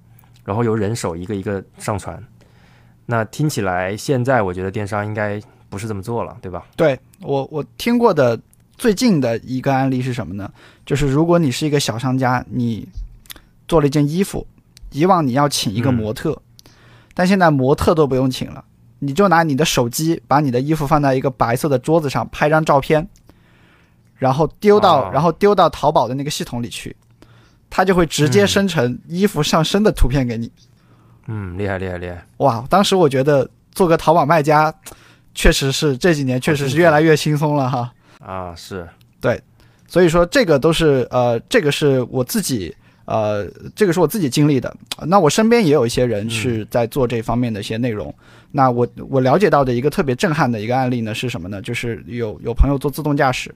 然后由人手一个一个上传。那听起来现在我觉得电商应该不是这么做了，对吧？对我我听过的最近的一个案例是什么呢？就是如果你是一个小商家，你做了一件衣服，以往你要请一个模特，但现在模特都不用请了，你就拿你的手机把你的衣服放在一个白色的桌子上，拍张照片，然后丢到哦然后丢到淘宝的那个系统里去，它就会直接嗯生成衣服上身的图片给你。嗯，厉害厉害厉害。哇，当时我觉得做个淘宝卖家，确实是这几年确实是越来越轻松了哈。啊，是对，所以说这个都是呃，这个是我自己呃，这个是我自己经历的。那我身边也有一些人是在做这方面的一些内容。那我我了解到的一个特别震撼的一个案例呢是什么呢？就是有有朋友做自动驾驶，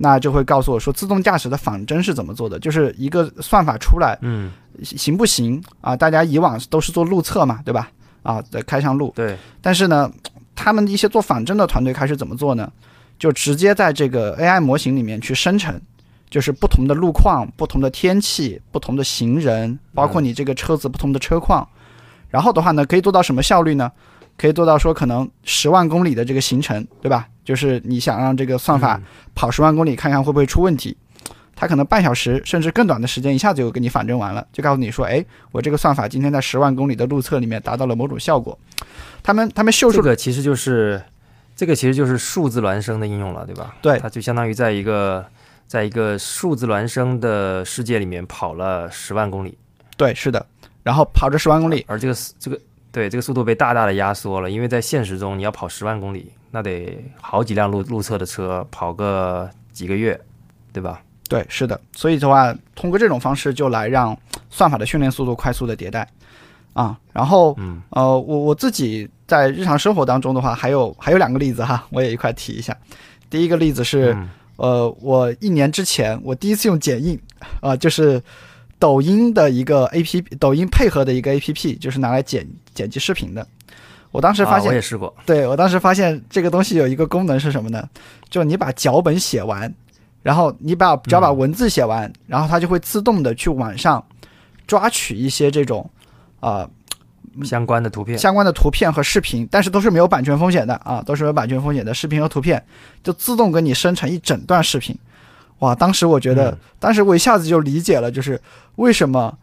那就会告诉我说，自动驾驶的仿真是怎么做的，就是一个算法出来嗯，行不行啊？大家以往都是做路测嘛，对吧？啊，在开上路，对，但是呢，他们一些做仿真的团队开始怎么做呢？就直接在这个 AI 模型里面去生成，就是不同的路况、不同的天气、不同的行人，包括你这个车子不同的车况。然后的话呢，可以做到什么效率呢？可以做到说可能十万公里的这个行程，对吧？就是你想让这个算法嗯跑十万公里，看看会不会出问题。它可能半小时甚至更短的时间，一下子就给你反正完了，就告诉你说，哎，我这个算法今天在十万公里的路测里面达到了某种效果。他们他们秀出这个其实就是这个其实就是数字孪生的应用了，对吧？对它就相当于在一个在一个数字孪生的世界里面跑了十万公里，对，是的。然后跑这十万公里，而这个速这个对这个速度被大大的压缩了，因为在现实中你要跑十万公里，那得好几辆路路测的车跑个几个月，对吧？对，是的。所以的话，通过这种方式就来让算法的训练速度快速的迭代啊。然后嗯呃，我我自己在日常生活当中的话，还有还有两个例子哈，我也一块提一下。第一个例子是，嗯呃，我一年之前我第一次用剪映，啊、就是抖音的一个 A P P，抖音配合的一个 A P P，就是拿来剪剪辑视频的。我当时发啊，现我也试过，对我当时发现这个东西有一个功能是什么呢？就你把脚本写完，然后你把只要把文字写完，然后它就会自动的去网上抓取一些这种啊、相关的图片，相关的图片和视频，但是都是没有版权风险的啊，都是没有版权风险的视频和图片，就自动给你生成一整段视频。哇，当时我觉得，嗯当时我一下子就理解了，就是为什么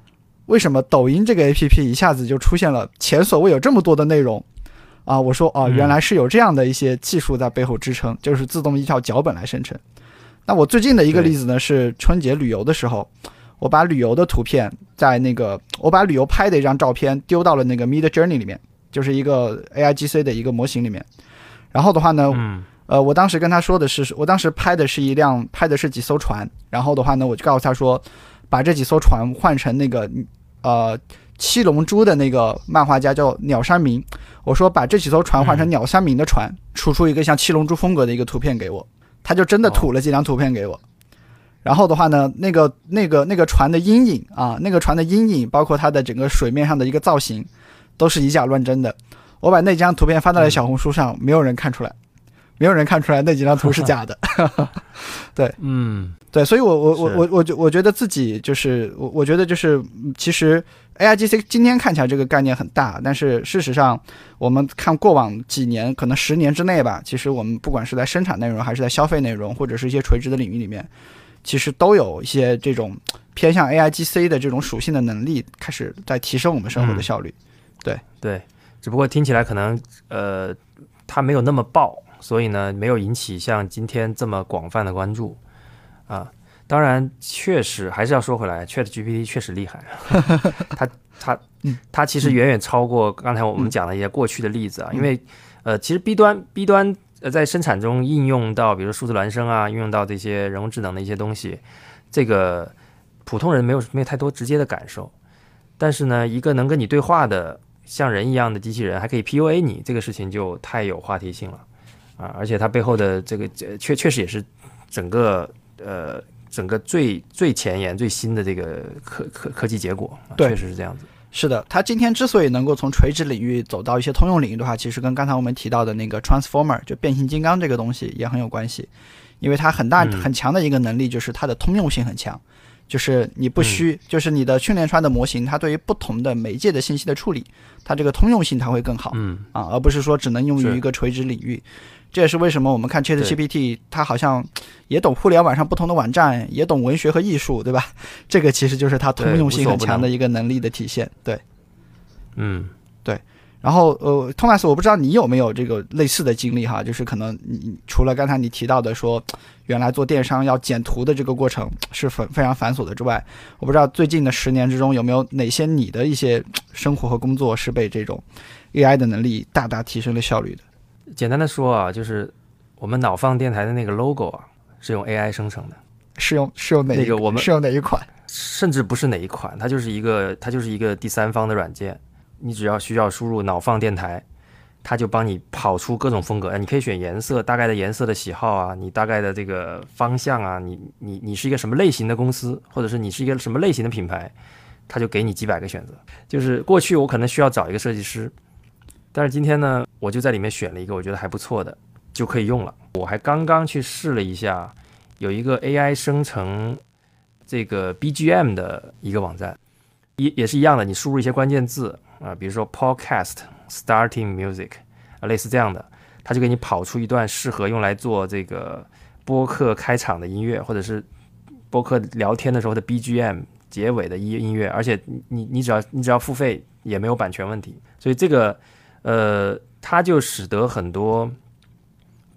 为什么抖音这个 A P P 一下子就出现了前所未有这么多的内容啊！我说哦，嗯原来是有这样的一些技术在背后支撑，就是自动依照脚本来生成。那我最近的一个例子呢，是春节旅游的时候，我把旅游的图片在那个我把旅游拍的一张照片丢到了那个 Mid Journey 里面，就是一个 AI GC 的一个模型里面。然后的话呢，嗯呃，我当时跟他说的是，我当时拍的是一辆，拍的是几艘船，然后的话呢，我就告诉他说，把这几艘船换成那个呃七龙珠的那个漫画家叫鸟山明，我说把这几艘船换成嗯。鸟山明的船，出出一个像七龙珠风格的一个图片给我，他就真的吐了几张图片给我。然后的话呢，那个那个那个船的阴影啊，那个船的阴影，包括它的整个水面上的一个造型，都是以假乱真的。我把那张图片发到了小红书上，没有人看出来，没有人看出来那几张图是假的。对。嗯。对，所以我我我我我觉我觉得自己就是我我觉得就是嗯其实 AIGC 今天看起来这个概念很大，但是事实上我们看过往几年，可能十年之内吧，其实我们不管是在生产内容，还是在消费内容，或者是一些垂直的领域里面，其实都有一些这种偏向 AIGC 的这种属性的能力，开始在提升我们生活的嗯效率。对。对，只不过听起来可能呃它没有那么爆，所以呢没有引起像今天这么广泛的关注。啊。当然，确实还是要说回来，Chat GPT 确实厉害，它它嗯。它其实远远超过刚才我们讲的一些过去的例子啊，因为呃其实 B 端 B 端呃在生产中应用到比如数字孪生啊，应用到这些人工智能的一些东西，这个普通人没有没有太多直接的感受，但是呢，一个能跟你对话的像人一样的机器人，还可以 PUA 你，这个事情就太有话题性了啊！而且它背后的这个呃确确实也是整个呃整个最最前沿、最新的这个科科科技结果，啊确实是这样子。是的，它今天之所以能够从垂直领域走到一些通用领域的话，其实跟刚才我们提到的那个 transformer 就变形金刚这个东西也很有关系，因为它很大嗯很强的一个能力就是它的通用性很强，就是你不需，就是你的训练出来的模型，它对于不同的媒介的信息的处理，它这个通用性它会更好。嗯啊，而不是说只能用于一个垂直领域。这也是为什么我们看 ChatGPT，它好像也懂互联网上不同的网站，也懂文学和艺术，对吧？这个其实就是它通用性很强的一个能力的体现。对，嗯，对然后呃，托马斯，我不知道你有没有这个类似的经历哈，就是可能你你除了刚才你提到的说，原来做电商要剪图的这个过程是非非常繁琐的之外，我不知道最近的十年之中有没有哪些你的一些生活和工作是被这种 AI 的能力大大提升了效率的。简单的说啊，就是我们脑放电台的那个 logo 啊，是用 AI 生成的，是用是用哪个我们是用哪一款？甚至不是哪一款，它就是一个它就是一个第三方的软件，你只要需要输入脑放电台，它就帮你跑出各种风格，哎，你可以选颜色，大概的颜色的喜好啊，你大概的这个方向啊，你你你是一个什么类型的公司，或者是你是一个什么类型的品牌，它就给你几百个选择。就是过去我可能需要找一个设计师，但是今天呢，我就在里面选了一个我觉得还不错的，就可以用了。我还刚刚去试了一下，有一个 AI 生成这个 BGM 的一个网站，也也是一样的，你输入一些关键字啊、比如说 podcast starting music 啊，类似这样的，它就给你跑出一段适合用来做这个播客开场的音乐，或者是播客聊天的时候的 BGM 结尾的音音乐，而且你你只要你只要付费也没有版权问题，所以这个呃，它就使得很多。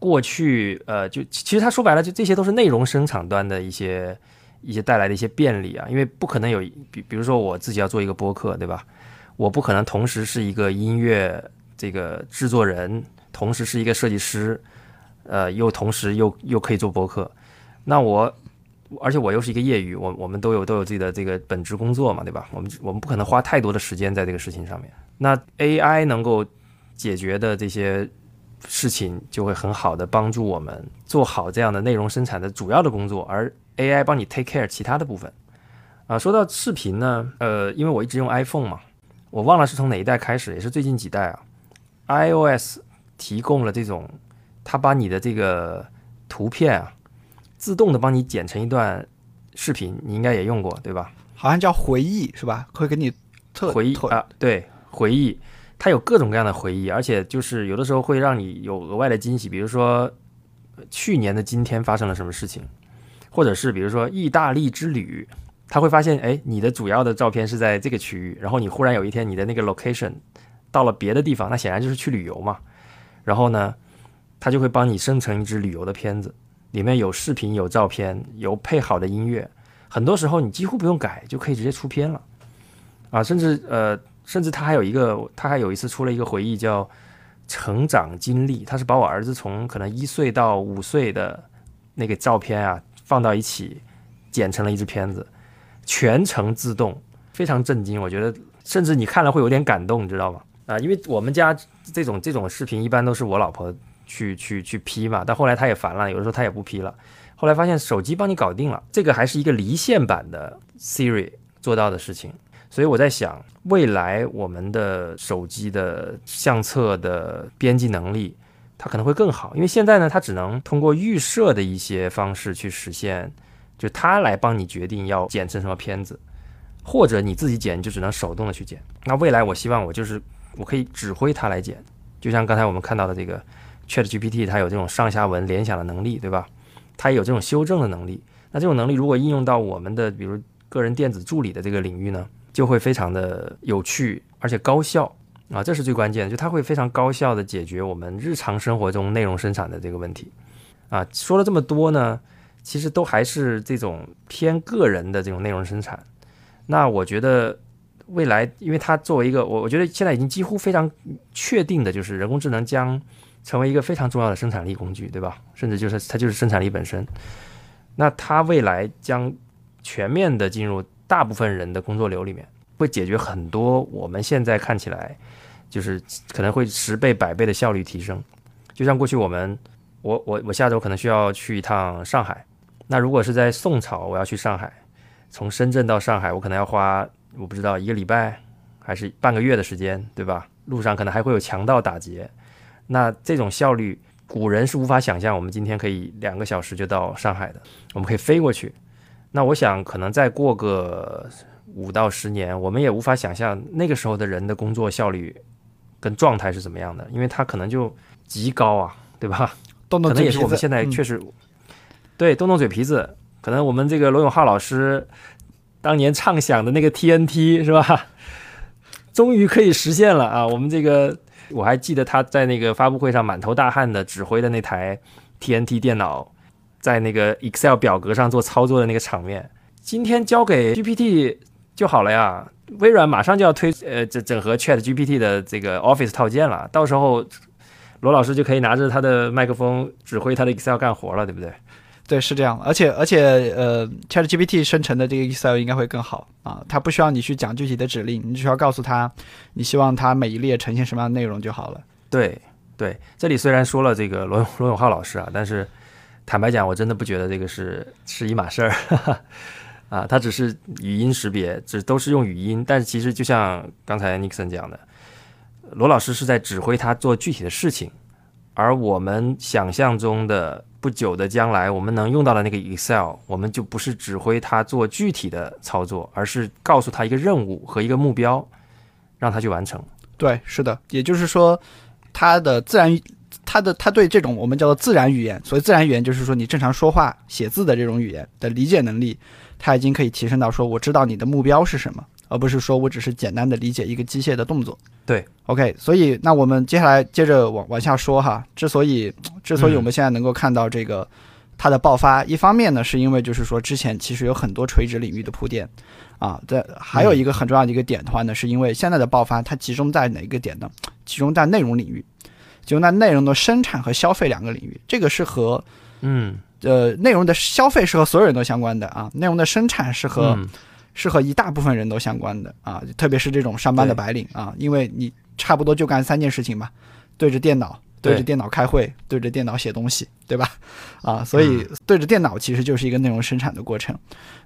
过去，呃，就其实它说白了，就这些都是内容生产端的一些一些带来的一些便利啊，因为不可能有比比如说我自己要做一个播客，对吧？我不可能同时是一个音乐这个制作人，同时是一个设计师，呃，又同时又又可以做播客。那我，而且我又是一个业余，我我们都有都有自己的这个本职工作嘛，对吧？我们我们不可能花太多的时间在这个事情上面。那 AI 能够解决的这些事情，就会很好的帮助我们做好这样的内容生产的主要的工作，而 AI 帮你 take care 其他的部分。啊，说到视频呢，呃，因为我一直用 iPhone 嘛，我忘了是从哪一代开始，也是最近几代啊，iOS 提供了这种，它把你的这个图片啊，自动的帮你剪成一段视频，你应该也用过对吧？好像叫回忆是吧？会给你特特回忆啊，对，回忆，它有各种各样的回忆，而且就是有的时候会让你有额外的惊喜，比如说去年的今天发生了什么事情，或者是比如说意大利之旅，他会发现，哎，你的主要的照片是在这个区域，然后你忽然有一天你的那个 location 到了别的地方，那显然就是去旅游嘛，然后呢，他就会帮你生成一支旅游的片子，里面有视频、有照片、有配好的音乐，很多时候你几乎不用改就可以直接出片了。啊，甚至呃，甚至他还有一个，他还有一次出了一个回忆叫成长经历，他是把我儿子从可能一岁到五岁的那个照片啊放到一起，剪成了一支片子，全程自动，非常震惊，我觉得甚至你看了会有点感动，你知道吗？啊，因为我们家这种这种视频一般都是我老婆去去去 P 嘛，但后来她也烦了，有的时候她也不 P 了，后来发现手机帮你搞定了，这个还是一个离线版的 Siri 做到的事情。所以我在想，未来我们的手机的相册的编辑能力，它可能会更好，因为现在呢，它只能通过预设的一些方式去实现，就它来帮你决定要剪成什么片子，或者你自己剪，你就只能手动的去剪。那未来我希望我就是我可以指挥它来剪，就像刚才我们看到的这个 Chat GPT，它有这种上下文联想的能力，对吧？它也有这种修正的能力。那这种能力如果应用到我们的比如个人电子助理的这个领域呢？就会非常的有趣，而且高效啊，这是最关键的，就它会非常高效的解决我们日常生活中内容生产的这个问题啊。说了这么多呢，其实都还是这种偏个人的这种内容生产。那我觉得未来，因为它作为一个，我我觉得现在已经几乎非常确定的，就是人工智能将成为一个非常重要的生产力工具，对吧？甚至就是它就是生产力本身。那它未来将全面的进入。大部分人的工作流里面会解决很多我们现在看起来就是可能会十倍百倍的效率提升。就像过去我们，我我我下周可能需要去一趟上海，那如果是在宋朝我要去上海，从深圳到上海，我可能要花我不知道一个礼拜还是半个月的时间，对吧？路上可能还会有强盗打劫，那这种效率，古人是无法想象。我们今天可以两个小时就到上海的，我们可以飞过去。那我想，可能再过个五到十年，我们也无法想象那个时候的人的工作效率跟状态是怎么样的，因为他可能就极高啊，对吧？动动可能也是我们现在确实，对，动动嘴皮子，可能我们这个罗永浩老师当年畅想的那个 TNT 是吧？终于可以实现了啊！我们这个我还记得他在那个发布会上满头大汗的指挥的那台 TNT 电脑，在那个 Excel 表格上做操作的那个场面，今天交给 GPT 就好了呀。微软马上就要推呃整整合 Chat GPT 的这个 Office 套件了，到时候罗老师就可以拿着他的麦克风指挥他的 Excel 干活了，对不对？对，是这样，而且而且呃，ChatGPT 生成的这个 Excel 应该会更好啊，它不需要你去讲具体的指令，你只需要告诉他你希望它每一列呈现什么样的内容就好了。对对，这里虽然说了这个罗罗永浩老师啊，但是坦白讲，我真的不觉得这个是是一码事儿 啊，它只是语音识别，只都是用语音，但是其实就像刚才 Nixon 讲的，罗老师是在指挥他做具体的事情，而我们想象中的。不久的将来，我们能用到的那个 Excel，我们就不是指挥它做具体的操作，而是告诉他一个任务和一个目标，让他去完成。对，是的，也就是说，它的自然，它的他对这种我们叫做自然语言，所谓自然语言，就是说你正常说话、写字的这种语言的理解能力，它已经可以提升到说我知道你的目标是什么。而不是说我只是简单的理解一个机械的动作。对，OK，所以那我们接下来接着往往下说哈。之所以之所以我们现在能够看到这个它的爆发，一方面呢是因为就是说之前其实有很多垂直领域的铺垫啊。在还有一个很重要的一个点的话呢，是因为现在的爆发它集中在哪一个点呢？集中在内容领域，集中在内容的生产和消费两个领域。这个是和嗯呃内容的消费是和所有人都相关的啊，内容的生产是和。是和一大部分人都相关的啊，特别是这种上班的白领啊，因为你差不多就干三件事情嘛，对着电脑，对着电脑开会，对着电脑写东西，对吧？啊，所以对着电脑其实就是一个内容生产的过程。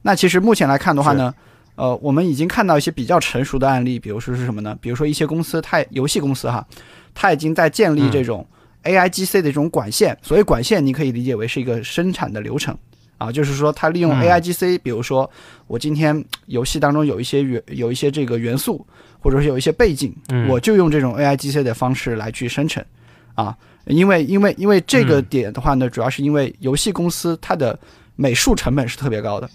那其实目前来看的话呢，呃，我们已经看到一些比较成熟的案例，比如说是什么呢？比如说一些公司，它游戏公司哈，它已经在建立这种 AIGC 的这种管线。所谓管线，你可以理解为是一个生产的流程。啊，就是说，它利用 A I G C，比如说，我今天游戏当中有一些元，有一些这个元素，或者是有一些背景，我就用这种 A I G C 的方式来去生成。啊，因为因为因为这个点的话呢，主要是因为游戏公司它的美术成本是特别高的。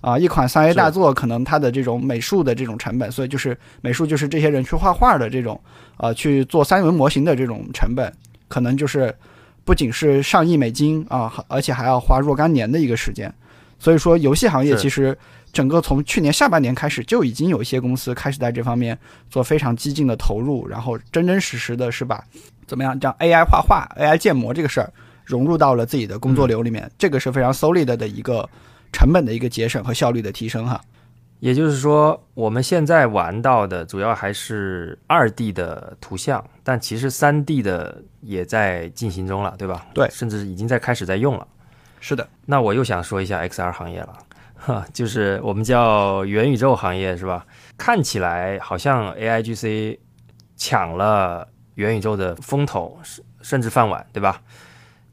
啊，一款三 A 大作可能它的这种美术的这种成本，所以就是美术就是这些人去画画的这种，呃，去做三维模型的这种成本，可能就是。不仅是上亿美金啊，而且还要花若干年的一个时间，所以说游戏行业其实整个从去年下半年开始就已经有一些公司开始在这方面做非常激进的投入，然后真真实实的是把怎么样将 AI 画画、AI 建模这个事儿融入到了自己的工作流里面，这个是非常 solid 的一个成本的一个节省和效率的提升哈。也就是说，我们现在玩到的主要还是二 D 的图像，但其实三 D 的也在进行中了，对吧？对，甚至已经在开始在用了。是的。那我又想说一下 XR 行业了，哈，就是我们叫元宇宙行业，是吧？看起来好像 AIGC 抢了元宇宙的风头，甚甚至饭碗，对吧？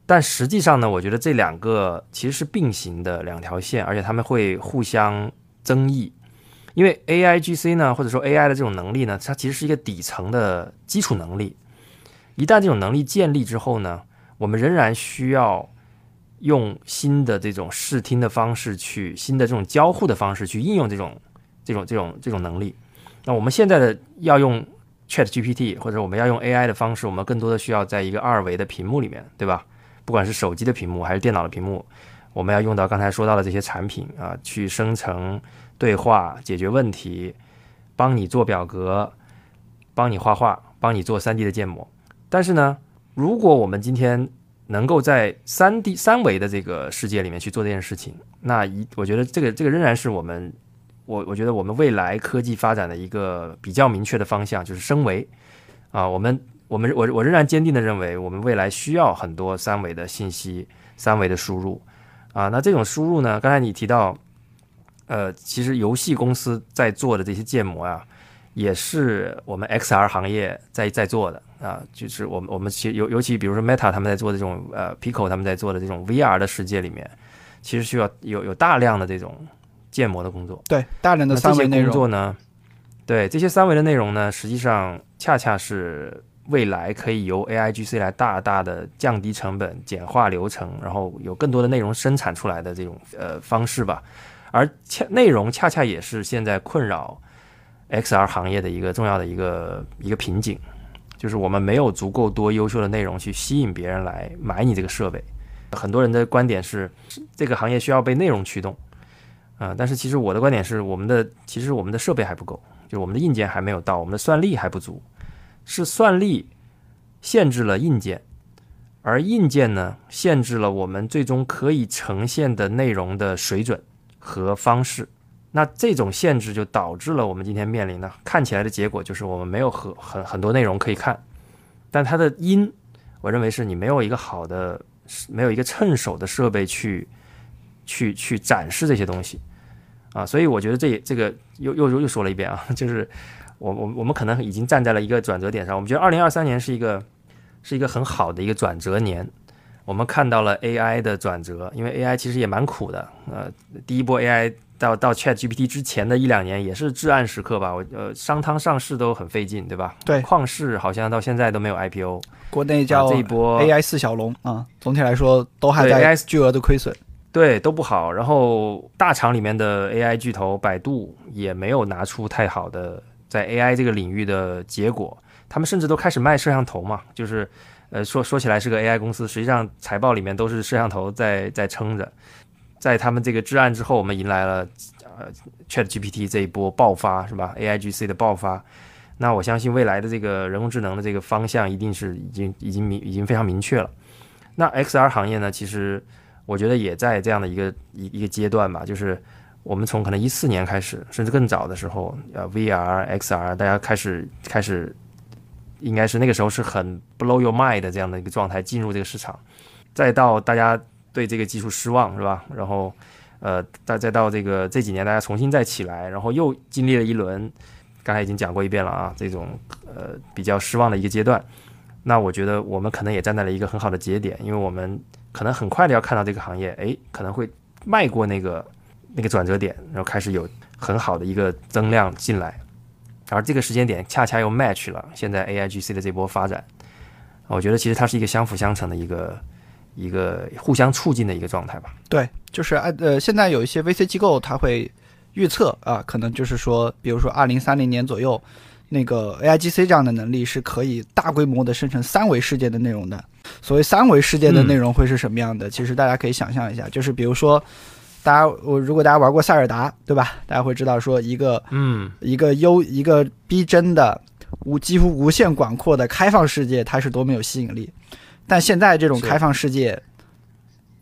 但实际上呢，我觉得这两个其实是并行的两条线，而且他们会互相增益。因为 A I G C 呢，或者说 A I 的这种能力呢，它其实是一个底层的基础能力。一旦这种能力建立之后呢，我们仍然需要用新的这种视听的方式去，新的这种交互的方式去应用这种这种这种这种能力。那我们现在的要用 Chat G P T，或者我们要用 A I 的方式，我们更多的需要在一个二维的屏幕里面，对吧？不管是手机的屏幕还是电脑的屏幕，我们要用到刚才说到的这些产品啊，去生成。对话解决问题，帮你做表格，帮你画画，帮你做三 D 的建模。但是呢，如果我们今天能够在三 D 三维的这个世界里面去做这件事情，那一我觉得这个这个仍然是我们我我觉得我们未来科技发展的一个比较明确的方向，就是升维啊。我们我们我我仍然坚定的认为，我们未来需要很多三维的信息，三维的输入啊。那这种输入呢，刚才你提到。呃，其实游戏公司在做的这些建模啊，也是我们 XR 行业在在做的啊，就是我们我们其尤尤其比如说 Meta 他们在做的这种呃 Pico 他们在做的这种 VR 的世界里面，其实需要有有大量的这种建模的工作。对，大量的三维内容工作呢，对这些三维的内容呢，实际上恰恰是未来可以由 AIGC 来大大的降低成本、简化流程，然后有更多的内容生产出来的这种呃方式吧。而恰内容恰恰也是现在困扰。XR 行业的一个重要的一个一个瓶颈，就是我们没有足够多优秀的内容去吸引别人来买你这个设备。很多人的观点是，这个行业需要被内容驱动，啊，但是其实我的观点是，我们的其实我们的设备还不够，就我们的硬件还没有到，我们的算力还不足，是算力限制了硬件，而硬件呢，限制了我们最终可以呈现的内容的水准和方式。那这种限制就导致了我们今天面临的看起来的结果，就是我们没有很很很多内容可以看，但它的因，我认为是你没有一个好的，没有一个趁手的设备去去去展示这些东西啊，所以我觉得这这个又又又又说了一遍啊，就是我我我们可能已经站在了一个转折点上，我们觉得二零二三年是一个是一个很好的一个转折年，我们看到了 AI 的转折，因为 AI 其实也蛮苦的，呃，第一波 AI。到到 Chat GPT 之前的一两年也是至暗时刻吧，我呃商汤上市都很费劲，对吧？对，旷视好像到现在都没有 IPO，国内叫这一波 AI 四小龙啊，总体来说都还在 AI 巨额的亏损，对，都不好。然后大厂里面的 AI 巨头百度也没有拿出太好的在 AI 这个领域的结果，他们甚至都开始卖摄像头嘛，就是呃说说起来是个 AI 公司，实际上财报里面都是摄像头在在撑着。在他们这个至暗之后，我们迎来了呃 Chat GPT 这一波爆发，是吧？AIGC 的爆发，那我相信未来的这个人工智能的这个方向一定是已经已经明已经非常明确了。那 XR 行业呢，其实我觉得也在这样的一个一一个阶段吧，就是我们从可能一四年开始，甚至更早的时候，呃 VR、XR 大家开始开始，应该是那个时候是很 blow your mind 的这样的一个状态进入这个市场，再到大家。对这个技术失望是吧？然后，呃，再再到这个这几年，大家重新再起来，然后又经历了一轮，刚才已经讲过一遍了啊，这种呃比较失望的一个阶段。那我觉得我们可能也站在了一个很好的节点，因为我们可能很快的要看到这个行业，哎，可能会迈过那个那个转折点，然后开始有很好的一个增量进来。而这个时间点恰恰又 match 了现在 AIGC 的这波发展，我觉得其实它是一个相辅相成的一个。一个互相促进的一个状态吧。对，就是按呃，现在有一些 VC 机构，它会预测啊，可能就是说，比如说二零三零年左右，那个 AIGC 这样的能力是可以大规模的生成三维世界的内容的。所谓三维世界的内容会是什么样的？其实大家可以想象一下，就是比如说，大家我如果大家玩过塞尔达，对吧？大家会知道说一个嗯一个优一个逼真的无几乎无限广阔的开放世界，它是多么有吸引力。但现在这种开放世界，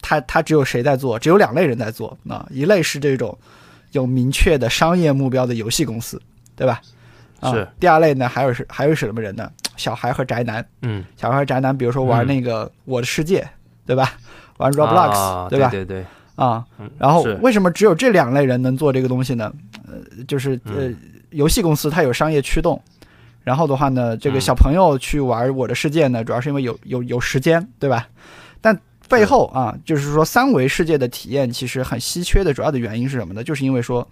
它它只有谁在做？只有两类人在做啊，一类是这种有明确的商业目标的游戏公司，对吧？是。第二类呢，还有是还有什么人呢？小孩和宅男。嗯。小孩和宅男，比如说玩那个《我的世界》，对吧？玩 Roblox，对吧？对对。啊。然后为什么只有这两类人能做这个东西呢？呃，就是呃，游戏公司它有商业驱动。然后的话呢，这个小朋友去玩《我的世界》呢，主要是因为有有有时间，对吧？但背后啊，就是说三维世界的体验其实很稀缺的，主要的原因是什么呢？就是因为说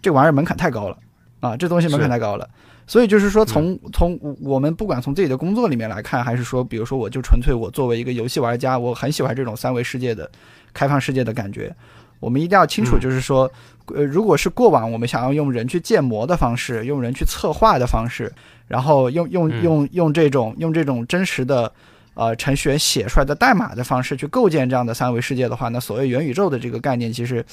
这玩意儿门槛太高了啊，这东西门槛太高了。所以就是说，从从我们不管从自己的工作里面来看，还是说，比如说我就纯粹我作为一个游戏玩家，我很喜欢这种三维世界的开放世界的感觉。我们一定要清楚，就是说，呃，如果是过往我们想要用人去建模的方式，用人去策划的方式。然后用用用用这种用这种真实的，呃，程序员写出来的代码的方式去构建这样的三维世界的话，那所谓元宇宙的这个概念，其实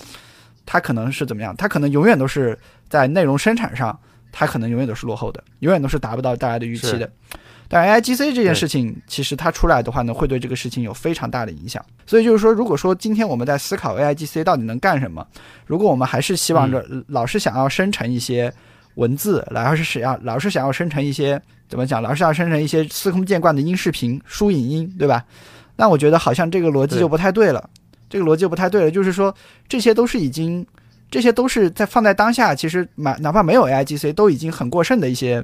它可能是怎么样？它可能永远都是在内容生产上，它可能永远都是落后的，永远都是达不到大家的预期的。但 AIGC 这件事情，其实它出来的话呢，会对这个事情有非常大的影响。所以就是说，如果说今天我们在思考 AIGC 到底能干什么，如果我们还是希望着老是想要生成一些。文字，然后是想要老是想要生成一些怎么讲？老是要生成一些司空见惯的音视频、输影音，对吧？那我觉得好像这个逻辑就不太对了。这个逻辑就不太对了，就是说这些都是已经这些都是在放在当下，其实哪哪怕没有 AIGC，都已经很过剩的一些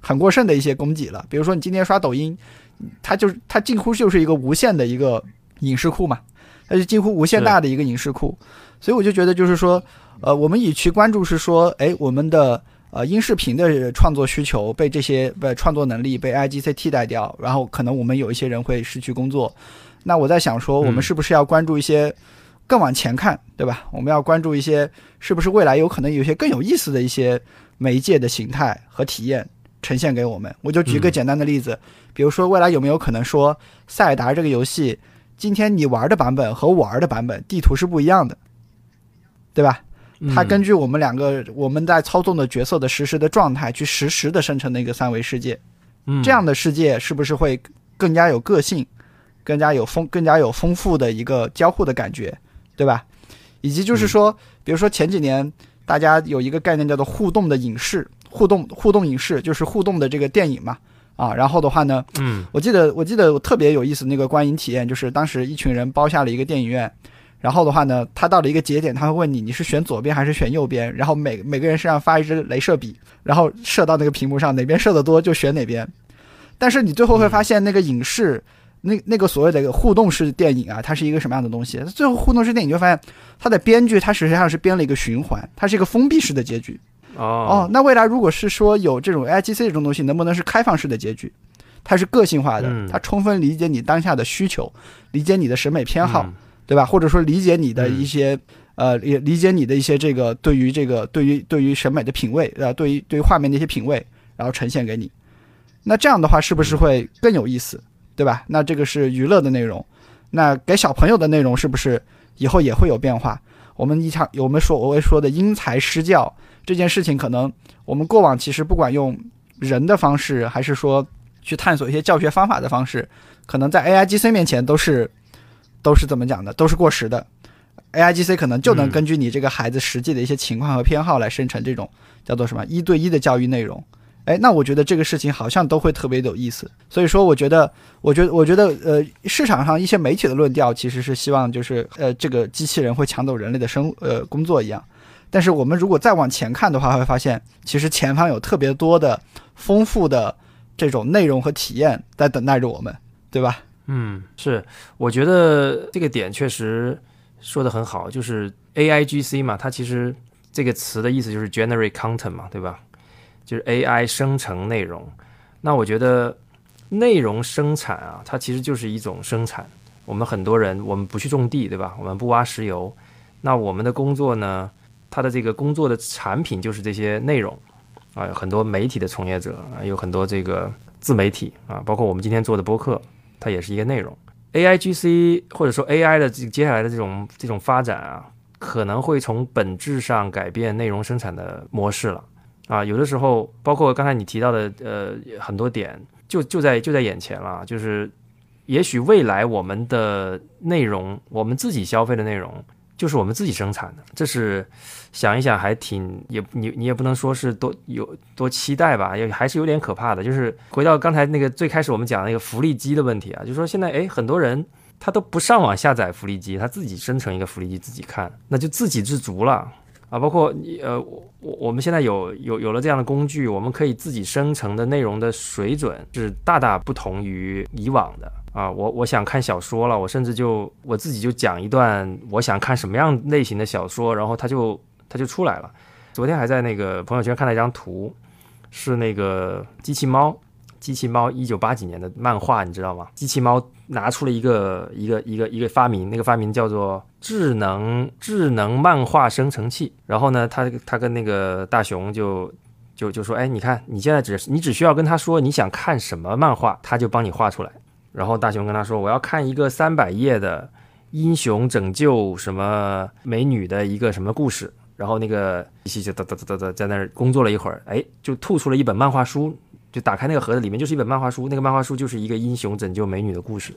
很过剩的一些供给了。比如说你今天刷抖音，它就是它近乎就是一个无限的一个影视库嘛，它就近乎无限大的一个影视库。所以我就觉得就是说，呃，我们与其关注是说，哎，我们的呃音视频的创作需求被这些被创作能力被 AIGC 替代掉，然后可能我们有一些人会失去工作。那我在想说，我们是不是要关注一些更往前看，对吧？我们要关注一些是不是未来有可能有些更有意思的一些媒介的形态和体验呈现给我们？我就举个简单的例子，比如说未来有没有可能说，塞尔达这个游戏，今天你玩的版本和我玩的版本地图是不一样的，对吧？它根据我们两个我们在操纵的角色的实时的状态去实时的生成的一个三维世界，这样的世界是不是会更加有个性？更加有丰、更加有丰富的一个交互的感觉，对吧？以及就是说，比如说前几年大家有一个概念叫做互动的影视，互动互动影视就是互动的这个电影嘛，啊，然后的话呢，嗯，我记得我记得我特别有意思那个观影体验，就是当时一群人包下了一个电影院，然后的话呢，他到了一个节点，他会问你你是选左边还是选右边，然后每每个人身上发一支镭射笔，然后射到那个屏幕上，哪边射的多就选哪边，但是你最后会发现那个影视。那那个所谓的互动式电影啊，它是一个什么样的东西？最后互动式电影就发现，它的编剧它实际上是编了一个循环，它是一个封闭式的结局。哦哦，那未来如果是说有这种 AIGC 这种东西，能不能是开放式的结局？它是个性化的，它充分理解你当下的需求，理解你的审美偏好，对吧？或者说理解你的一些呃，也理解你的一些这个对于这个对于对于审美的品味，呃，对于对于画面的一些品味，然后呈现给你。那这样的话是不是会更有意思？对吧？那这个是娱乐的内容，那给小朋友的内容是不是以后也会有变化？我们一场我们说我会说的因材施教这件事情，可能我们过往其实不管用人的方式，还是说去探索一些教学方法的方式，可能在 AIGC 面前都是都是怎么讲的？都是过时的。AIGC 可能就能根据你这个孩子实际的一些情况和偏好来生成这种叫做什么一对一的教育内容。哎，那我觉得这个事情好像都会特别有意思，所以说我觉得，我觉得，我觉得，呃，市场上一些媒体的论调其实是希望就是，呃，这个机器人会抢走人类的生呃工作一样，但是我们如果再往前看的话，会发现其实前方有特别多的丰富的这种内容和体验在等待着我们，对吧？嗯，是，我觉得这个点确实说的很好，就是 A I G C 嘛，它其实这个词的意思就是 generate content 嘛，对吧？就是 AI 生成内容，那我觉得内容生产啊，它其实就是一种生产。我们很多人，我们不去种地，对吧？我们不挖石油，那我们的工作呢？它的这个工作的产品就是这些内容啊。很多媒体的从业者啊，有很多这个自媒体啊，包括我们今天做的播客，它也是一个内容。AIGC 或者说 AI 的接下来的这种这种发展啊，可能会从本质上改变内容生产的模式了。啊，有的时候，包括刚才你提到的，呃，很多点就就在就在眼前了。就是，也许未来我们的内容，我们自己消费的内容，就是我们自己生产的。这是想一想还挺也你你也不能说是多有多期待吧，也还是有点可怕的。就是回到刚才那个最开始我们讲那个福利机的问题啊，就是说现在哎，很多人他都不上网下载福利机，他自己生成一个福利机自己看，那就自给自足了。啊，包括你呃，我我们现在有有有了这样的工具，我们可以自己生成的内容的水准是大大不同于以往的啊。我我想看小说了，我甚至就我自己就讲一段我想看什么样类型的小说，然后它就它就出来了。昨天还在那个朋友圈看到一张图，是那个机器猫。机器猫一九八几年的漫画，你知道吗？机器猫拿出了一个一个一个一个发明，那个发明叫做智能智能漫画生成器。然后呢，他他跟那个大熊就就就说：“哎，你看，你现在只你只需要跟他说你想看什么漫画，他就帮你画出来。”然后大熊跟他说：“我要看一个三百页的英雄拯救什么美女的一个什么故事。”然后那个机器就哒哒哒哒哒在那儿工作了一会儿，哎，就吐出了一本漫画书。就打开那个盒子，里面就是一本漫画书。那个漫画书就是一个英雄拯救美女的故事。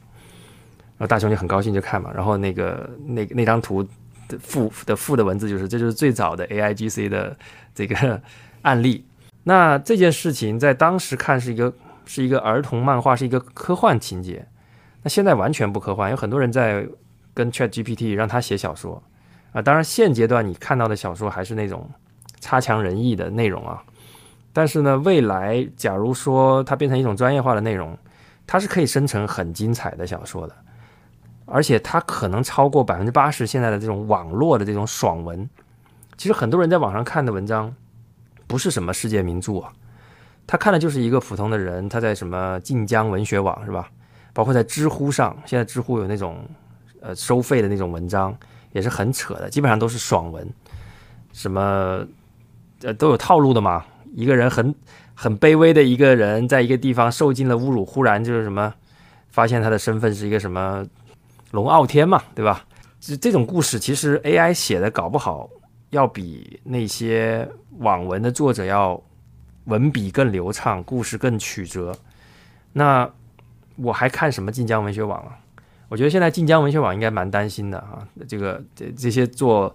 然后大雄就很高兴就看嘛。然后那个那那张图的附的附的文字就是，这就是最早的 A I G C 的这个案例。那这件事情在当时看是一个是一个儿童漫画，是一个科幻情节。那现在完全不科幻，有很多人在跟 Chat G P T 让他写小说啊。当然，现阶段你看到的小说还是那种差强人意的内容啊。但是呢，未来假如说它变成一种专业化的内容，它是可以生成很精彩的小说的，而且它可能超过百分之八十现在的这种网络的这种爽文。其实很多人在网上看的文章，不是什么世界名著啊，他看的就是一个普通的人，他在什么晋江文学网是吧？包括在知乎上，现在知乎有那种呃收费的那种文章，也是很扯的，基本上都是爽文，什么呃都有套路的嘛。一个人很很卑微的一个人，在一个地方受尽了侮辱，忽然就是什么，发现他的身份是一个什么龙傲天嘛，对吧？这这种故事其实 AI 写的搞不好，要比那些网文的作者要文笔更流畅，故事更曲折。那我还看什么晋江文学网啊？我觉得现在晋江文学网应该蛮担心的啊，这个这这些做。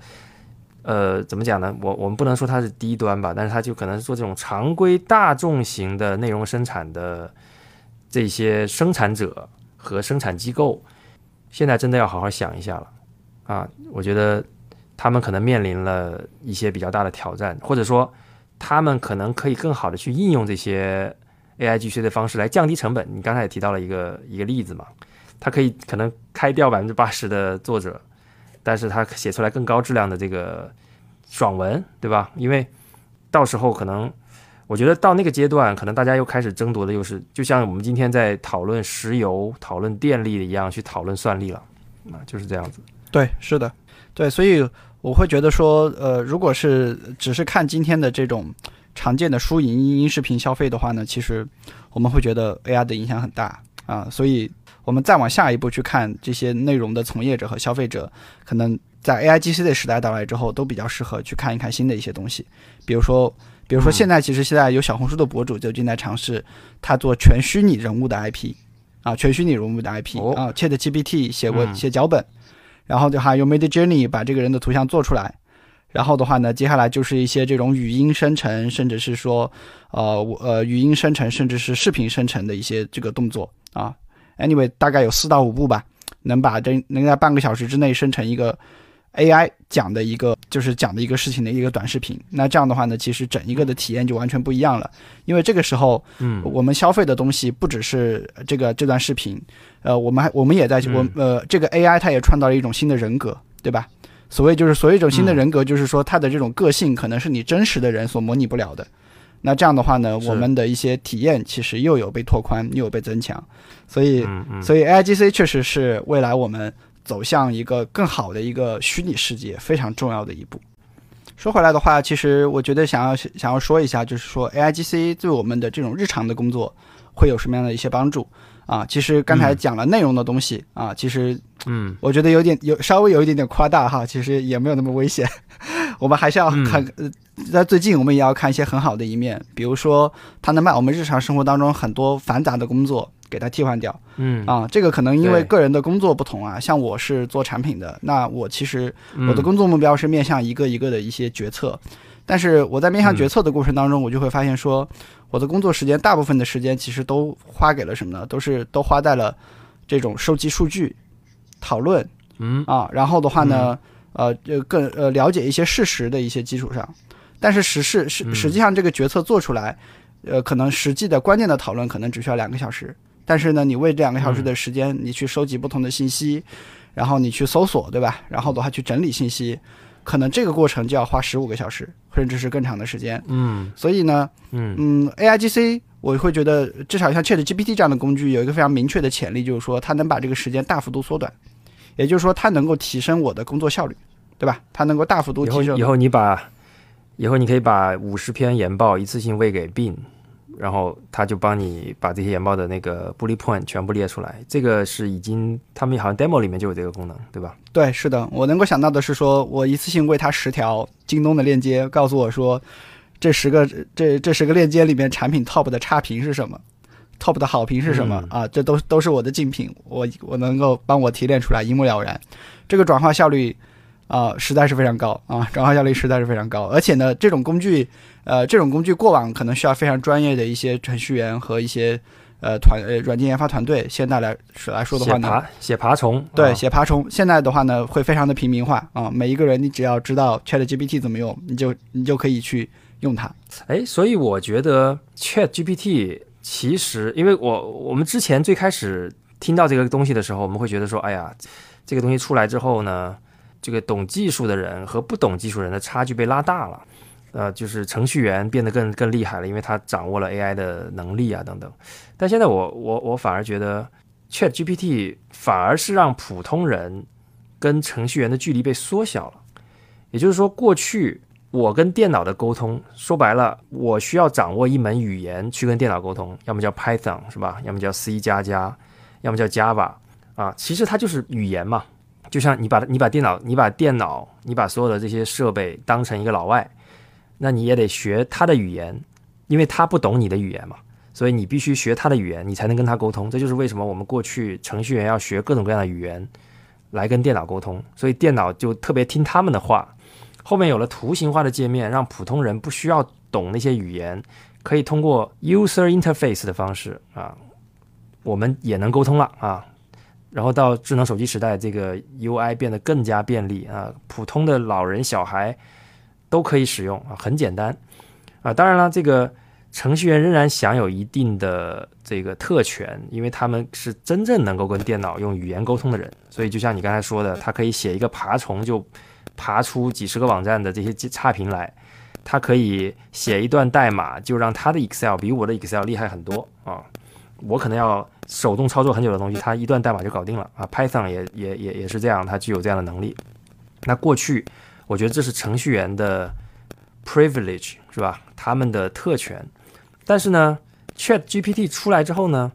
呃，怎么讲呢？我我们不能说它是低端吧，但是它就可能是做这种常规大众型的内容生产的这些生产者和生产机构，现在真的要好好想一下了啊！我觉得他们可能面临了一些比较大的挑战，或者说他们可能可以更好的去应用这些 AI G C 的方式来降低成本。你刚才也提到了一个一个例子嘛，它可以可能开掉百分之八十的作者。但是他写出来更高质量的这个爽文，对吧？因为到时候可能，我觉得到那个阶段，可能大家又开始争夺的又是，就像我们今天在讨论石油、讨论电力一样，去讨论算力了，啊，就是这样子。对，是的，对，所以我会觉得说，呃，如果是只是看今天的这种常见的输赢音视频消费的话呢，其实我们会觉得 AI 的影响很大啊，所以。我们再往下一步去看这些内容的从业者和消费者，可能在 A I G C 的时代到来之后，都比较适合去看一看新的一些东西。比如说，比如说现在其实现在有小红书的博主就正在尝试他做全虚拟人物的 I P，啊，全虚拟人物的 I P 啊，Chat G P T 写过写脚本，然后的话用 Made Journey 把这个人的图像做出来，然后的话呢，接下来就是一些这种语音生成，甚至是说呃呃语音生成，甚至是视频生成的一些这个动作啊。Anyway，大概有四到五步吧，能把这能在半个小时之内生成一个 AI 讲的一个就是讲的一个事情的一个短视频。那这样的话呢，其实整一个的体验就完全不一样了。因为这个时候，嗯，我们消费的东西不只是这个这段视频，呃，我们还我们也在我呃这个 AI 它也创造了一种新的人格，对吧？所谓就是所谓一种新的人格，就是说它的这种个性可能是你真实的人所模拟不了的。那这样的话呢，我们的一些体验其实又有被拓宽，又有被增强，所以，所以 A I G C 确实是未来我们走向一个更好的一个虚拟世界非常重要的一步。说回来的话，其实我觉得想要想要说一下，就是说 A I G C 对我们的这种日常的工作会有什么样的一些帮助啊？其实刚才讲了内容的东西啊，其实，嗯，我觉得有点有稍微有一点点夸大哈，其实也没有那么危险。我们还是要看，呃，在最近我们也要看一些很好的一面，比如说它能把我们日常生活当中很多繁杂的工作给它替换掉。嗯。啊，这个可能因为个人的工作不同啊，像我是做产品的，那我其实我的工作目标是面向一个一个的一些决策，但是我在面向决策的过程当中，我就会发现说，我的工作时间大部分的时间其实都花给了什么呢？都是都花在了这种收集数据、讨论，嗯。啊，然后的话呢。呃，就更呃了解一些事实的一些基础上，但是实事实实际上这个决策做出来，呃，可能实际的关键的讨论可能只需要两个小时，但是呢，你为这两个小时的时间，你去收集不同的信息，然后你去搜索，对吧？然后的话去整理信息，可能这个过程就要花十五个小时，甚至是更长的时间。嗯，所以呢，嗯嗯，A I G C 我会觉得至少像 Chat G P T 这样的工具有一个非常明确的潜力，就是说它能把这个时间大幅度缩短，也就是说它能够提升我的工作效率。对吧？它能够大幅度提升。以后你把，以后你可以把五十篇研报一次性喂给 Bing，然后他就帮你把这些研报的那个 bullet point 全部列出来。这个是已经他们好像 demo 里面就有这个功能，对吧？对，是的。我能够想到的是说，我一次性喂他十条京东的链接，告诉我说，这十个这这十个链接里面产品 top 的差评是什么，top 的好评是什么啊？这都都是我的竞品，我我能够帮我提炼出来，一目了然。这个转化效率。啊，实在是非常高啊，转化效率实在是非常高，而且呢，这种工具，呃，这种工具过往可能需要非常专业的一些程序员和一些呃团呃软件研发团队，现在来是来说的话呢，写爬写爬虫，对，啊写爬虫。现在的话呢，会非常的平民化啊、每一个人你只要知道 Chat GPT 怎么用，你就你就可以去用它。哎，所以我觉得 Chat GPT 其实，因为我我们之前最开始听到这个东西的时候，我们会觉得说，哎呀，这个东西出来之后呢，这个懂技术的人和不懂技术人的差距被拉大了。呃，就是程序员变得更更厉害了，因为他掌握了 AI 的能力啊等等。但现在我我我反而觉得 Chat GPT 反而是让普通人跟程序员的距离被缩小了。也就是说，过去我跟电脑的沟通，说白了，我需要掌握一门语言去跟电脑沟通，要么叫 Python 是吧？要么叫 C 加加，要么叫 Java 啊。其实它就是语言嘛，就像你把你把电脑你把电脑你把所有的这些设备当成一个老外，那你也得学他的语言，因为他不懂你的语言嘛，所以你必须学他的语言，你才能跟他沟通。这就是为什么我们过去程序员要学各种各样的语言来跟电脑沟通，所以电脑就特别听他们的话。后面有了图形化的界面，让普通人不需要懂那些语言，可以通过 user interface 的方式啊，我们也能沟通了啊。然后到智能手机时代，这个 UI 变得更加便利啊，普通的老人、小孩都可以使用啊，很简单啊。当然了，这个程序员仍然享有一定的这个特权，因为他们是真正能够跟电脑用语言沟通的人，所以就像你刚才说的，他可以写一个爬虫就爬出几十个网站的这些差评来，他可以写一段代码就让他的 Excel 比我的 Excel 厉害很多啊。我可能要手动操作很久的东西，它一段代码就搞定了啊。Python 也也也也是这样，它具有这样的能力。那过去我觉得这是程序员的 privilege 是吧？他们的特权。但是呢，Chat GPT 出来之后呢，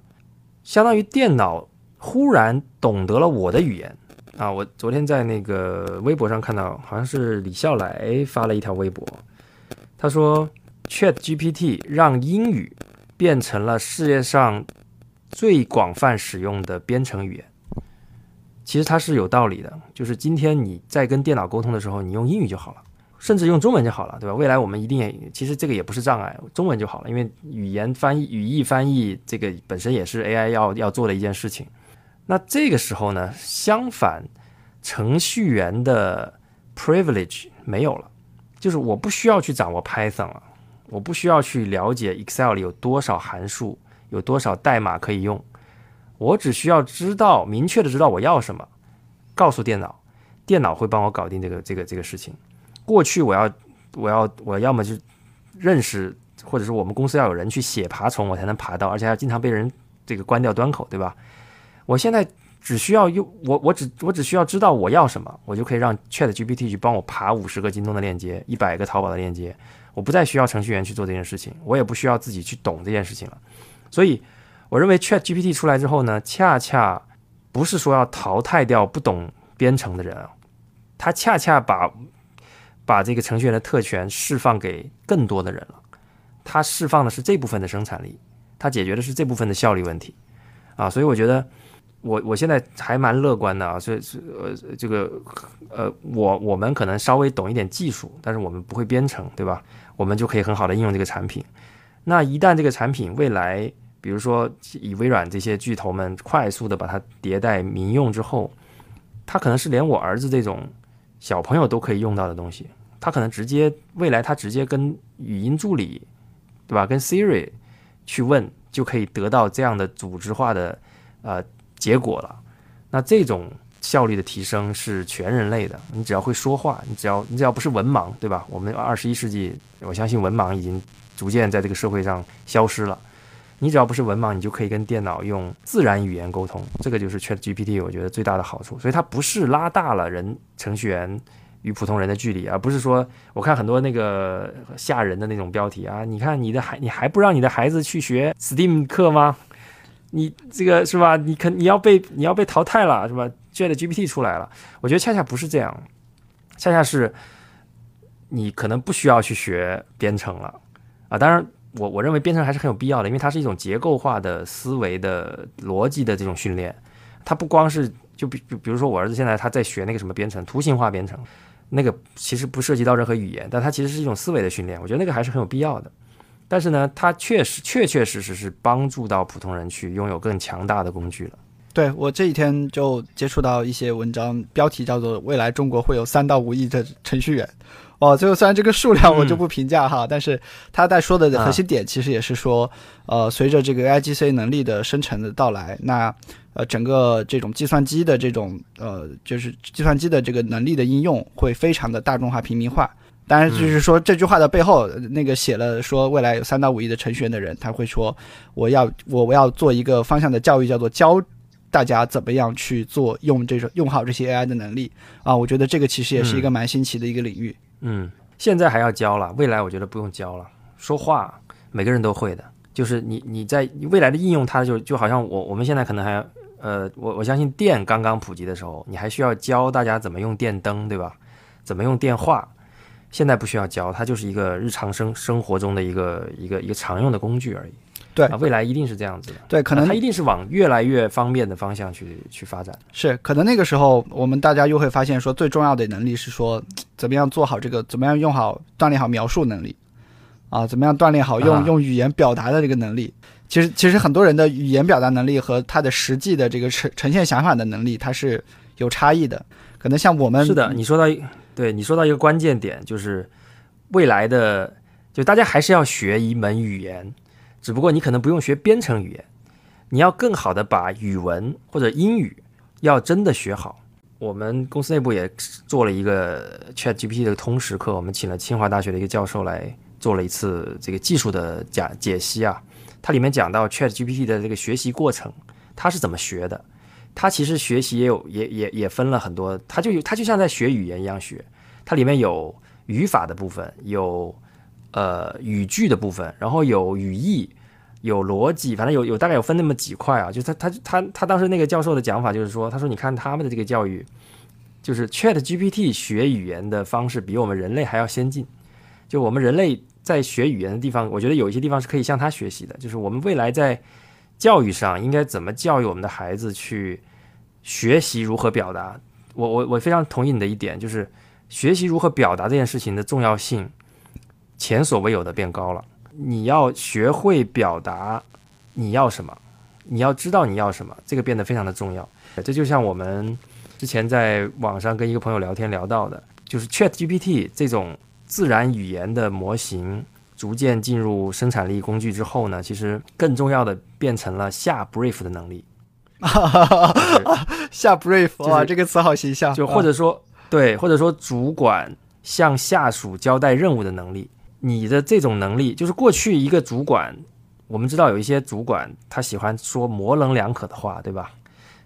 相当于电脑忽然懂得了我的语言啊。我昨天在那个微博上看到，好像是李笑来发了一条微博，他说 Chat GPT 让英语变成了世界上最广泛使用的编程语言。其实它是有道理的，就是今天你在跟电脑沟通的时候，你用英语就好了，甚至用中文就好了，对吧？未来我们一定也，其实这个也不是障碍，中文就好了，因为语言翻译、语义翻译这个本身也是 AI 要要做的一件事情。那这个时候呢，相反，程序员的 privilege 没有了，就是我不需要去掌握 Python 了。我不需要去了解 Excel 里有多少函数，有多少代码可以用，我只需要知道明确的知道我要什么，告诉电脑，电脑会帮我搞定这个这个这个事情。过去我要我要我要么就认识，或者是我们公司要有人去写爬虫，我才能爬到，而且还要经常被人这个关掉端口，对吧？我现在只需要用我我只我只需要知道我要什么，我就可以让 Chat GPT 去帮我爬五十个京东的链接，一百个淘宝的链接。我不再需要程序员去做这件事情，我也不需要自己去懂这件事情了。所以，我认为 Chat GPT 出来之后呢，恰恰不是说要淘汰掉不懂编程的人啊，它恰恰把把这个程序员的特权释放给更多的人了。它释放的是这部分的生产力，它解决的是这部分的效率问题啊。所以我觉得我我现在还蛮乐观的啊。所以是呃这个呃我我们可能稍微懂一点技术，但是我们不会编程，对吧？我们就可以很好的应用这个产品。那一旦这个产品未来，比如说以微软这些巨头们快速的把它迭代民用之后，它可能是连我儿子这种小朋友都可以用到的东西。它可能直接未来它直接跟语音助理，对吧？跟 Siri 去问就可以得到这样的组织化的呃结果了。那这种效率的提升是全人类的。你只要会说话，你只要你只要不是文盲，对吧？我们二十一世纪，我相信文盲已经逐渐在这个社会上消失了。你只要不是文盲，你就可以跟电脑用自然语言沟通。这个就是 Chat GPT 我觉得最大的好处。所以它不是拉大了人程序员与普通人的距离，而不是说我看很多那个吓人的那种标题啊，你看你的孩你还不让你的孩子去学 STEAM 课吗？你这个是吧？你肯你要被你要被淘汰了是吧？Chat GPT 出来了，我觉得恰恰不是这样，恰恰是你可能不需要去学编程了啊。当然，我我认为编程还是很有必要的，因为它是一种结构化的思维的逻辑的这种训练。它不光是就比比比如说我儿子现在他在学那个什么编程，图形化编程，那个其实不涉及到任何语言，但它其实是一种思维的训练。我觉得那个还是很有必要的。但是呢，它确实确确实实是帮助到普通人去拥有更强大的工具了。对我这几天就接触到一些文章，标题叫做“未来中国会有三到五亿的程序员”。哦，最后虽然这个数量我就不评价哈，但是他在说的核心点其实也是说，呃，随着这个 AIGC 能力的生成的到来，那呃整个这种计算机的这种呃就是计算机的这个能力的应用会非常的大众化、平民化。当然，就是说这句话的背后，那个写了说未来有三到五亿的程序员的人，他会说我要我我要做一个方向的教育，叫做教。大家怎么样去做用这种用好这些 AI 的能力啊？我觉得这个其实也是一个蛮新奇的一个领域。嗯，嗯现在还要教了，未来我觉得不用教了。说话每个人都会的，就是你你在未来的应用，它就就好像我我们现在可能还呃，我我相信电刚刚普及的时候，你还需要教大家怎么用电灯，对吧？怎么用电话？现在不需要教，它就是一个日常生生活中的一个一个一个常用的工具而已。对，未来一定是这样子的。对，可能它一定是往越来越方便的方向去去发展。是，可能那个时候我们大家又会发现，说最重要的能力是说，怎么样做好这个，怎么样用好锻炼好描述能力，啊，怎么样锻炼好用用语言表达的这个能力。其实，其实很多人的语言表达能力和他的实际的这个呈呈现想法的能力，它是有差异的。可能像我们是的，你说到对你说到一个关键点，就是未来的，就大家还是要学一门语言。只不过你可能不用学编程语言，你要更好的把语文或者英语要真的学好。我们公司内部也做了一个 Chat GPT 的通识课，我们请了清华大学的一个教授来做了一次这个技术的讲解析啊。它里面讲到 Chat GPT 的这个学习过程，它是怎么学的？它其实学习也有也也也分了很多，它就它就像在学语言一样学，它里面有语法的部分，有。呃，语句的部分，然后有语义，有逻辑，反正有有大概有分那么几块啊。就他他他他当时那个教授的讲法就是说，他说你看他们的这个教育，就是 Chat GPT 学语言的方式比我们人类还要先进。就我们人类在学语言的地方，我觉得有一些地方是可以向他学习的。就是我们未来在教育上应该怎么教育我们的孩子去学习如何表达。我我我非常同意你的一点，就是学习如何表达这件事情的重要性。前所未有的变高了。你要学会表达你要什么，你要知道你要什么，这个变得非常的重要。这就像我们之前在网上跟一个朋友聊天聊到的，就是 Chat GPT 这种自然语言的模型逐渐进入生产力工具之后呢，其实更重要的变成了下 brief 的能力。下 brief 哇，这个词好形象。就或者说对，或者说主管向下属交代任务的能力。你的这种能力，就是过去一个主管，我们知道有一些主管，他喜欢说模棱两可的话，对吧？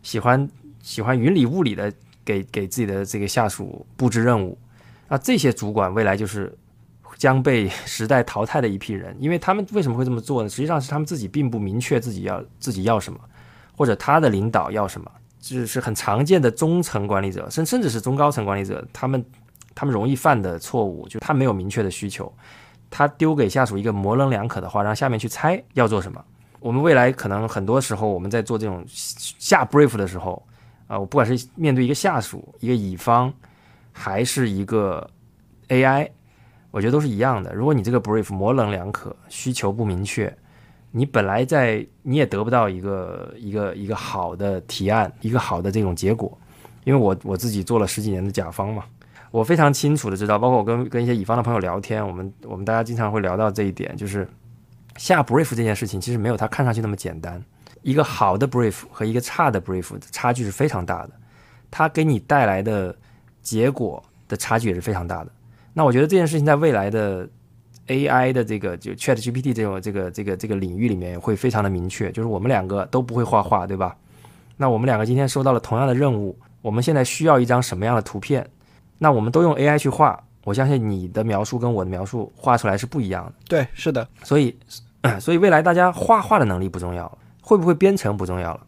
喜欢喜欢云里雾里的给给自己的这个下属布置任务，那这些主管未来就是将被 时代淘汰的一批人，因为他们为什么会这么做呢？实际上是他们自己并不明确自己要自己要什么，或者他的领导要什么，就是很常见的中层管理者，甚甚至是中高层管理者，他们他们容易犯的错误，就他没有明确的需求。他丢给下属一个模棱两可的话，让下面去猜要做什么。我们未来可能很多时候，我们在做这种下 brief 的时候，啊，我不管是面对一个下属、一个乙方，还是一个 AI，我觉得都是一样的。如果你这个 brief 模棱两可，需求不明确，你本来在你也得不到一个一个一个好的提案，一个好的这种结果。因为我我自己做了十几年的甲方嘛。我非常清楚的知道，包括我跟跟一些乙方的朋友聊天，我们我们大家经常会聊到这一点，就是下 brief 这件事情其实没有他看上去那么简单。一个好的 brief 和一个差的 brief 差距是非常大的，它给你带来的结果的差距也是非常大的。那我觉得这件事情在未来的 AI 的这个就 Chat GPT 这种这个这个这个领域里面会非常的明确，就是我们两个都不会画画，对吧？那我们两个今天收到了同样的任务，我们现在需要一张什么样的图片？那我们都用 AI 去画，我相信你的描述跟我的描述画出来是不一样的。对，是的。所以，所以未来大家画画的能力不重要了，会不会编程不重要了，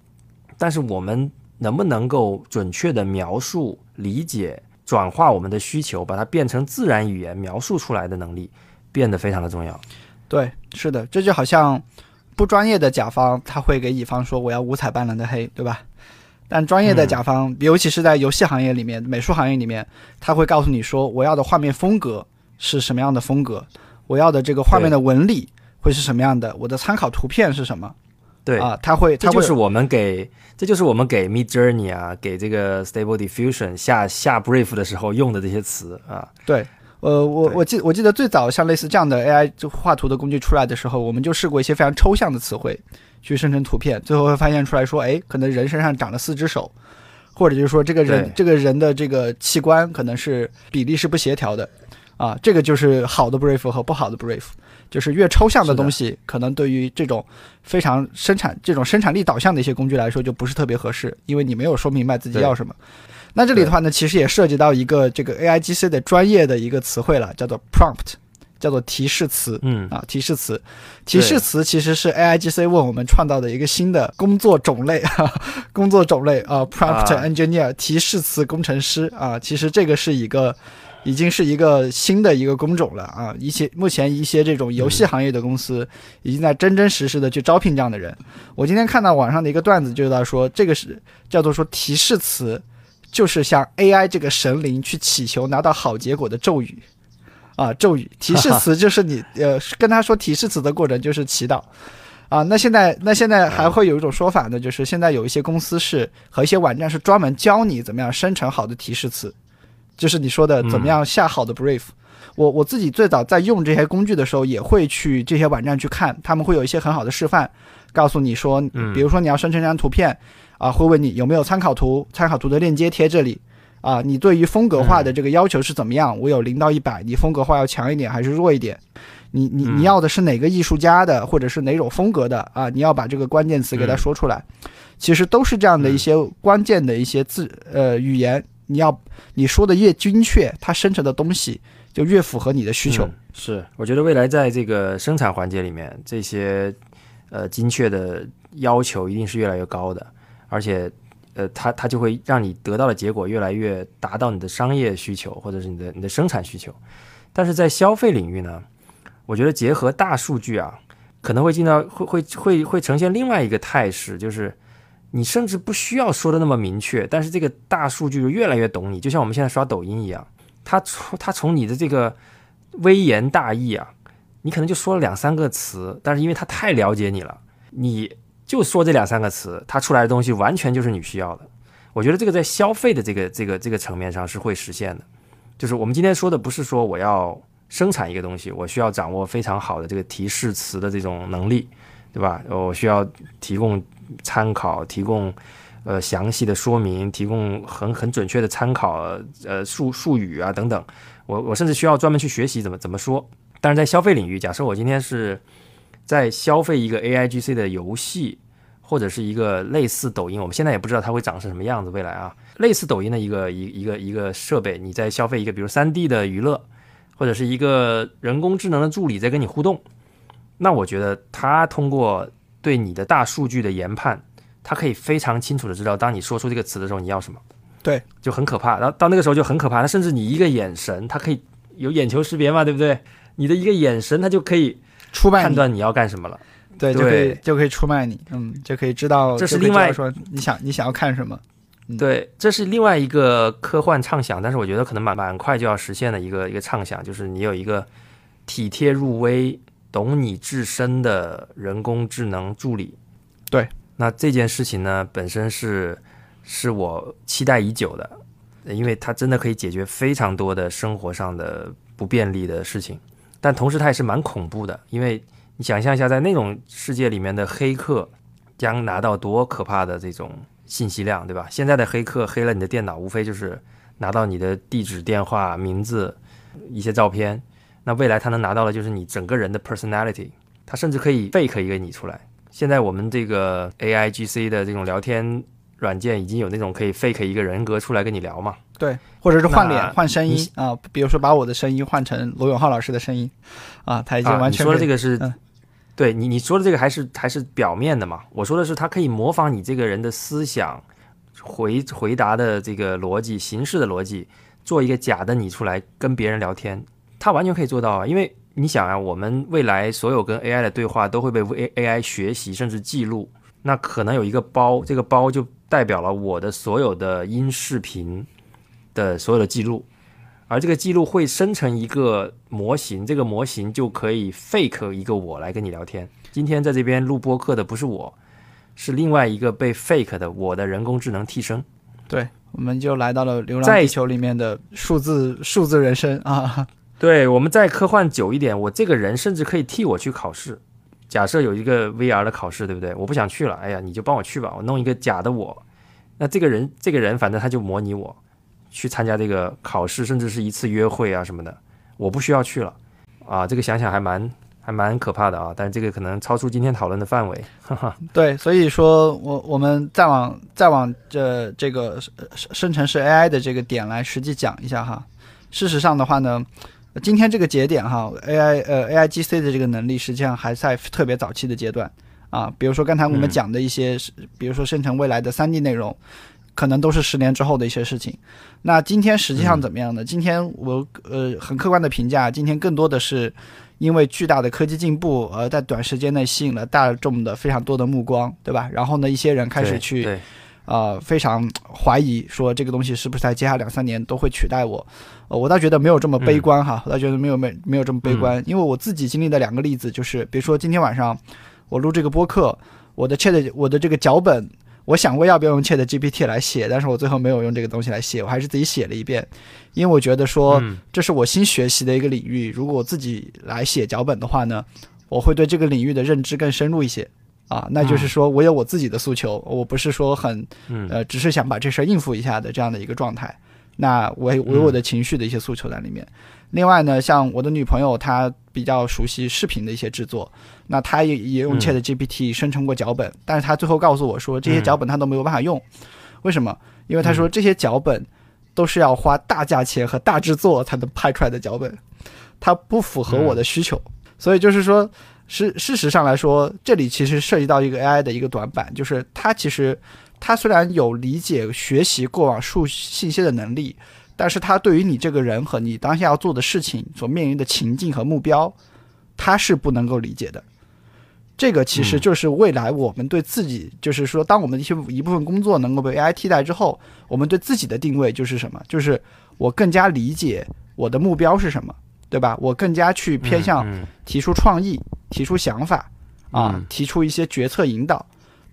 但是我们能不能够准确的描述、理解、转化我们的需求，把它变成自然语言描述出来的能力，变得非常的重要。对，是的，这就好像不专业的甲方他会给乙方说我要五彩斑斓的黑，对吧？但专业的甲方，尤其是在游戏行业里面、美术行业里面，他会告诉你说，我要的画面风格是什么样的风格，我要的这个画面的纹理会是什么样的，我的参考图片是什么。对啊，他会，这就是我们给，这就是我们给 Mid Journey 啊，给这个 Stable Diffusion 下下 brief 的时候用的这些词啊。对，呃，我我记我记得最早像类似这样的 AI 就画图的工具出来的时候，我们就试过一些非常抽象的词汇去生成图片，最后会发现出来说，哎，可能人身上长了四只手，或者就是说这个人这个人的这个器官可能是比例是不协调的，啊，这个就是好的 brief 和不好的 brief。就是越抽象的东西，可能对于这种非常生产、这种生产力导向的一些工具来说，就不是特别合适，因为你没有说明白自己要什么。那这里的话呢，其实也涉及到一个这个 A I G C 的专业的一个词汇了，叫做 prompt，叫做提示词。嗯啊，提示词，提示词其实是 A I G C 为我们创造的一个新的工作种类，工作种类啊，prompt engineer，提示词工程师啊，其实这个是一个。已经是一个新的一个工种了啊！一些目前一些这种游戏行业的公司已经在真真实实的去招聘这样的人。我今天看到网上的一个段子，就在说这个是叫做说提示词，就是向 AI 这个神灵去祈求拿到好结果的咒语啊！咒语提示词就是你呃跟他说提示词的过程就是祈祷啊。那现在那现在还会有一种说法呢，就是现在有一些公司是和一些网站是专门教你怎么样生成好的提示词。就是你说的怎么样下好的 brief，我我自己最早在用这些工具的时候，也会去这些网站去看，他们会有一些很好的示范，告诉你说，比如说你要生成一张图片，啊，会问你有没有参考图，参考图的链接贴这里，啊，你对于风格化的这个要求是怎么样？我有零到一百，你风格化要强一点还是弱一点？你你你要的是哪个艺术家的，或者是哪种风格的啊？你要把这个关键词给它说出来，其实都是这样的一些关键的一些字呃语言。你要你说的越精确，它生成的东西就越符合你的需求。是，我觉得未来在这个生产环节里面，这些呃精确的要求一定是越来越高的，而且呃，它它就会让你得到的结果越来越达到你的商业需求或者是你的你的生产需求。但是在消费领域呢，我觉得结合大数据啊，可能会进到会会会会呈现另外一个态势，就是。你甚至不需要说的那么明确，但是这个大数据就越来越懂你，就像我们现在刷抖音一样，它从它从你的这个微言大义啊，你可能就说了两三个词，但是因为它太了解你了，你就说这两三个词，它出来的东西完全就是你需要的。我觉得这个在消费的这个这个这个层面上是会实现的，就是我们今天说的不是说我要生产一个东西，我需要掌握非常好的这个提示词的这种能力，对吧？我需要提供。参考提供，呃，详细的说明，提供很很准确的参考，呃，术术语啊等等。我我甚至需要专门去学习怎么怎么说。但是在消费领域，假设我今天是在消费一个 A I G C 的游戏，或者是一个类似抖音，我们现在也不知道它会长成什么样子。未来啊，类似抖音的一个一一个一个设备，你在消费一个比如三 D 的娱乐，或者是一个人工智能的助理在跟你互动，那我觉得它通过。对你的大数据的研判，它可以非常清楚的知道，当你说出这个词的时候，你要什么。对，就很可怕。然后到那个时候就很可怕。它甚至你一个眼神，它可以有眼球识别嘛，对不对？你的一个眼神，它就可以出卖判断你要干什么了。对，就可以就可以出卖你。嗯，就可以知道。这是另外说你想你想要看什么。对，这是另外一个科幻畅想，但是我觉得可能蛮蛮快就要实现的一个一个畅想，就是你有一个体贴入微。懂你至深的人工智能助理，对，那这件事情呢，本身是是我期待已久的，因为它真的可以解决非常多的生活上的不便利的事情，但同时它也是蛮恐怖的，因为你想象一下，在那种世界里面的黑客将拿到多可怕的这种信息量，对吧？现在的黑客黑了你的电脑，无非就是拿到你的地址、电话、名字、一些照片。那未来他能拿到的就是你整个人的 personality，他甚至可以 fake 一个你出来。现在我们这个 A I G C 的这种聊天软件已经有那种可以 fake 一个人格出来跟你聊嘛？对，或者是换脸、换声音啊，比如说把我的声音换成罗永浩老师的声音啊，他已经完全说的这个是，对你你说的这个还是还是表面的嘛？我说的是他可以模仿你这个人的思想、回回答的这个逻辑、形式的逻辑，做一个假的你出来跟别人聊天。他完全可以做到啊，因为你想啊，我们未来所有跟 AI 的对话都会被 A AI 学习甚至记录，那可能有一个包，这个包就代表了我的所有的音视频的所有的记录，而这个记录会生成一个模型，这个模型就可以 fake 一个我来跟你聊天。今天在这边录播客的不是我，是另外一个被 fake 的我的人工智能替身。对，我们就来到了《流浪在地球》里面的数字数字人生啊。对，我们再科幻久一点，我这个人甚至可以替我去考试。假设有一个 VR 的考试，对不对？我不想去了，哎呀，你就帮我去吧，我弄一个假的我。那这个人，这个人反正他就模拟我去参加这个考试，甚至是一次约会啊什么的，我不需要去了啊。这个想想还蛮还蛮可怕的啊，但是这个可能超出今天讨论的范围，哈哈。对，所以说我我们再往再往这这个生生成式 AI 的这个点来实际讲一下哈。事实上的话呢，今天这个节点哈，AI 呃 AIGC 的这个能力实际上还在特别早期的阶段啊。比如说刚才我们嗯讲的一些，比如说生成未来的 3D 内容，可能都是十年之后的一些事情。那今天实际上怎么样呢？今天我呃很客观的评价，今天更多的是因为巨大的科技进步，而在短时间内吸引了大众的非常多的目光，对吧？然后呢，一些人开始去对，呃非常怀疑说这个东西是不是在接下来两三年都会取代我。呃，我倒觉得没有这么悲观哈，我倒觉得没有没没有这么悲观，因为我自己经历的两个例子就是，比如说今天晚上我录这个播客，我的 Chat 我的这个脚本，我想过要不要用 Chat GPT 来写，但是我最后没有用这个东西来写，我还是自己写了一遍，因为我觉得说嗯。这是我新学习的一个领域，如果我自己来写脚本的话呢，我会对这个领域的认知更深入一些。啊，那就是说我有我自己的诉求，我不是说很嗯。呃，只是想把这事儿应付一下的这样的一个状态。那我我有我的情绪的一些诉求在里面。另外呢，像我的女朋友，她比较熟悉视频的一些制作，那她也也用嗯 Chat GPT 生成过脚本，但是她最后告诉我说，这些嗯脚本她都没有办法用。为什么？因为她说这些脚本都是要花大价钱和大制作才能拍出来的脚本，它不符合我的需求。所以就是说，事事实上来说，这里其实涉及到一个 AI 的一个短板，就是它其实它虽然有理解、学习过往数信息的能力，但是他对于你这个人和你当下要做的事情所面临的情境和目标，他是不能够理解的。这个其实嗯就是未来我们对自己，就是说，当我们一些一部分工作能够被 AI 替代之后，我们对自己的定位就是什么？就是我更加理解我的目标是什么，对吧？我更加去偏向嗯提出创意、提出想法啊嗯，提出一些决策引导，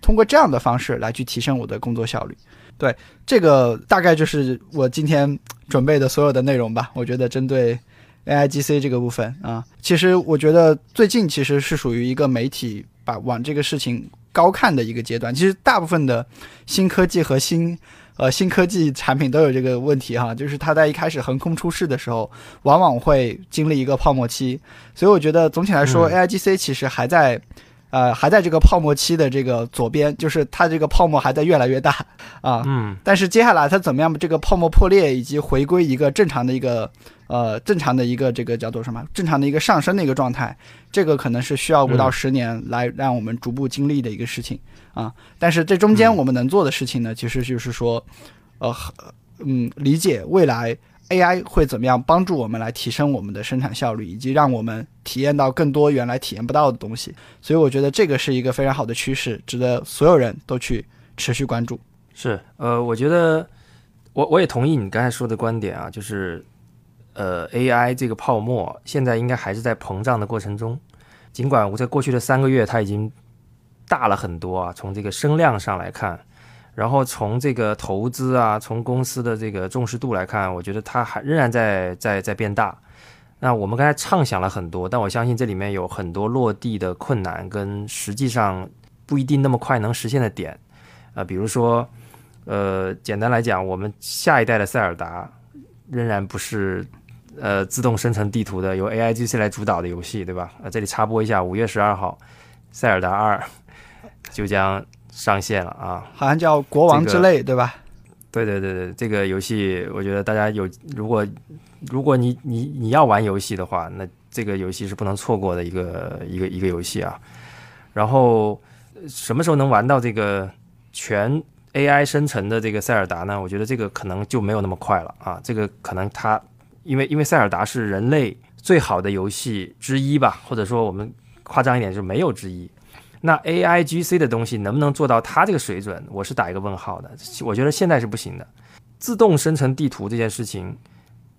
通过这样的方式来去提升我的工作效率。对，这个大概就是我今天准备的所有的内容吧。我觉得针对 AIGC 这个部分啊，其实我觉得最近其实是属于一个媒体把往这个事情高看的一个阶段。其实大部分的新科技和新呃新科技产品都有这个问题哈，就是它在一开始横空出世的时候，往往会经历一个泡沫期。所以我觉得总体来说、嗯 AIGC 其实还在。呃，还在这个泡沫期的这个左边，就是它这个泡沫还在越来越大啊。嗯但是接下来它怎么样？这个泡沫破裂以及回归一个正常的一个呃正常的一个这个叫做什么？正常的一个上升的一个状态，这个可能是需要五到嗯十年来让我们逐步经历的一个事情啊。但是这中间嗯我们能做的事情呢，其实就是说，呃，嗯，理解未来 AI 会怎么样帮助我们来提升我们的生产效率，以及让我们体验到更多原来体验不到的东西。所以我觉得这个是一个非常好的趋势，值得所有人都去持续关注。是，呃，我觉得我我也同意你刚才说的观点啊，就是呃，AI 这个泡沫现在应该还是在膨胀的过程中，尽管我在过去的三个月它已经大了很多啊，从这个声量上来看，然后从这个投资啊，从公司的这个重视度来看，我觉得它还仍然在在在变大。那我们刚才畅想了很多，但我相信这里面有很多落地的困难，跟实际上不一定那么快能实现的点。啊，比如说，呃，简单来讲，我们下一代的塞尔达仍然不是呃自动生成地图的由 AIGC 来主导的游戏，对吧？呃，这里插播一下，五月十二号，塞尔达二就将上线了啊。好像叫《国王之泪》，对吧？对对对对，这个游戏我觉得大家有，如果如果你你你要玩游戏的话，那这个游戏是不能错过的一个一个一个游戏啊。然后呃什么时候能玩到这个全 AI 生成的这个塞尔达呢？我觉得这个可能就没有那么快了啊。这个可能它因为因为塞尔达是人类最好的游戏之一吧，或者说我们夸张一点就是没有之一。那 AI GC 的东西能不能做到它这个水准，我是打一个问号的。我觉得现在是不行的。自动生成地图这件事情，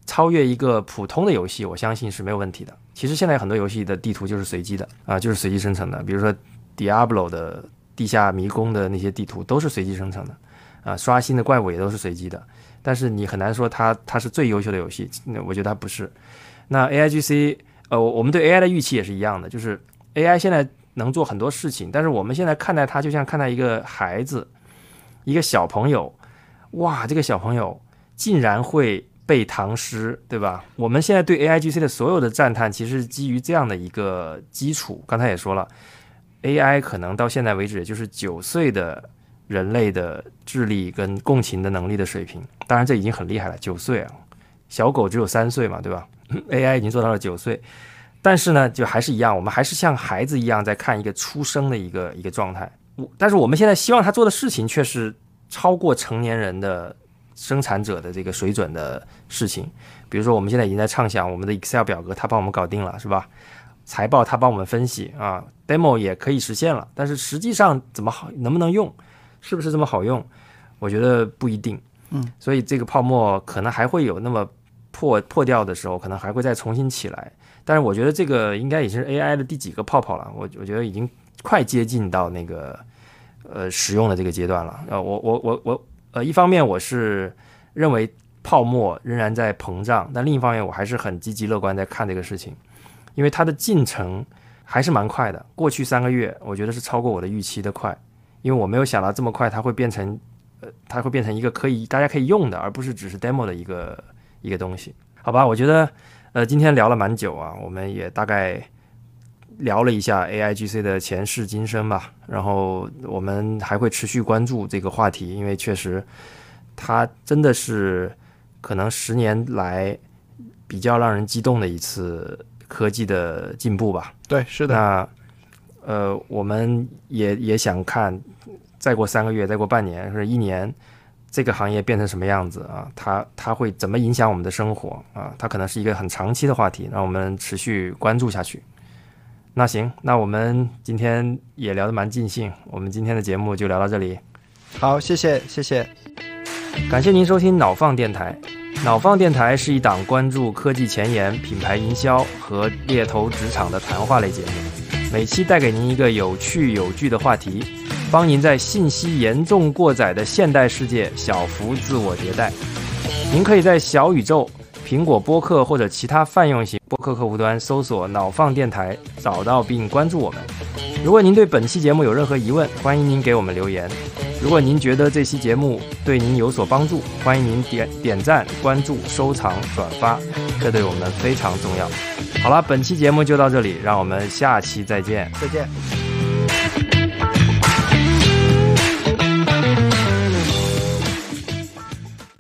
超越一个普通的游戏，我相信是没有问题的。其实现在很多游戏的地图就是随机的啊，就是随机生成的。比如说 Diablo 的地下迷宫的那些地图都是随机生成的啊，刷新的怪物也都是随机的。但是你很难说它它是最优秀的游戏，那我觉得它不是。那 AIGC 呃，我们对 AI 的预期也是一样的，就是 AI 现在能做很多事情，但是我们现在看待它就像看待一个孩子，一个小朋友。哇，这个小朋友竟然会背唐诗，对吧？我们现在对 AIGC 的所有的赞叹，其实基于这样的一个基础。刚才也说了，AI 可能到现在为止，也就是九岁的人类的智力跟共情的能力的水平。当然，这已经很厉害了，九岁啊，小狗只有三岁嘛，对吧？AI 已经做到了九岁，但是呢，就还是一样，我们还是像孩子一样在看一个出生的一个一个状态。我，但是我们现在希望他做的事情却是。超过成年人的生产者的这个水准的事情，比如说我们现在已经在畅想我们的 Excel 表格，他帮我们搞定了，是吧？财报他帮我们分析啊，Demo 也可以实现了，但是实际上怎么好，能不能用，是不是这么好用？我觉得不一定。嗯，所以这个泡沫可能还会有那么破破掉的时候，可能还会再重新起来。但是我觉得这个应该已经是 AI 的第几个泡泡了，我我觉得已经快接近到那个。呃，使用的这个阶段了。呃，我我我我，呃，一方面我是认为泡沫仍然在膨胀，但另一方面我还是很积极乐观在看这个事情，因为它的进程还是蛮快的。过去三个月，我觉得是超过我的预期的快，因为我没有想到这么快它会变成，呃，它会变成一个可以大家可以用的，而不是只是 demo 的一个一个东西。好吧，我觉得，呃，今天聊了蛮久啊，我们也大概。聊了一下 AIGC 的前世今生吧，然后我们还会持续关注这个话题，因为确实它真的是可能十年来比较让人激动的一次科技的进步吧。对，是的。那呃，我们也也想看，再过三个月，再过半年或者一年，这个行业变成什么样子啊？它它会怎么影响我们的生活啊？它可能是一个很长期的话题，让我们持续关注下去。那行，那我们今天也聊得蛮尽兴，我们今天的节目就聊到这里。好，谢谢，谢谢，感谢您收听脑放电台。脑放电台是一档关注科技前沿、品牌营销和猎头职场的谈话类节目，每期带给您一个有趣有据的话题，帮您在信息严重过载的现代世界小幅自我迭代。您可以在小宇宙。苹果播客或者其他泛用型播客客户端搜索“脑放电台”，找到并关注我们。如果您对本期节目有任何疑问，欢迎您给我们留言。如果您觉得这期节目对您有所帮助，欢迎您点点赞、关注、收藏、转发，这对我们非常重要。好了，本期节目就到这里，让我们下期再见。再见。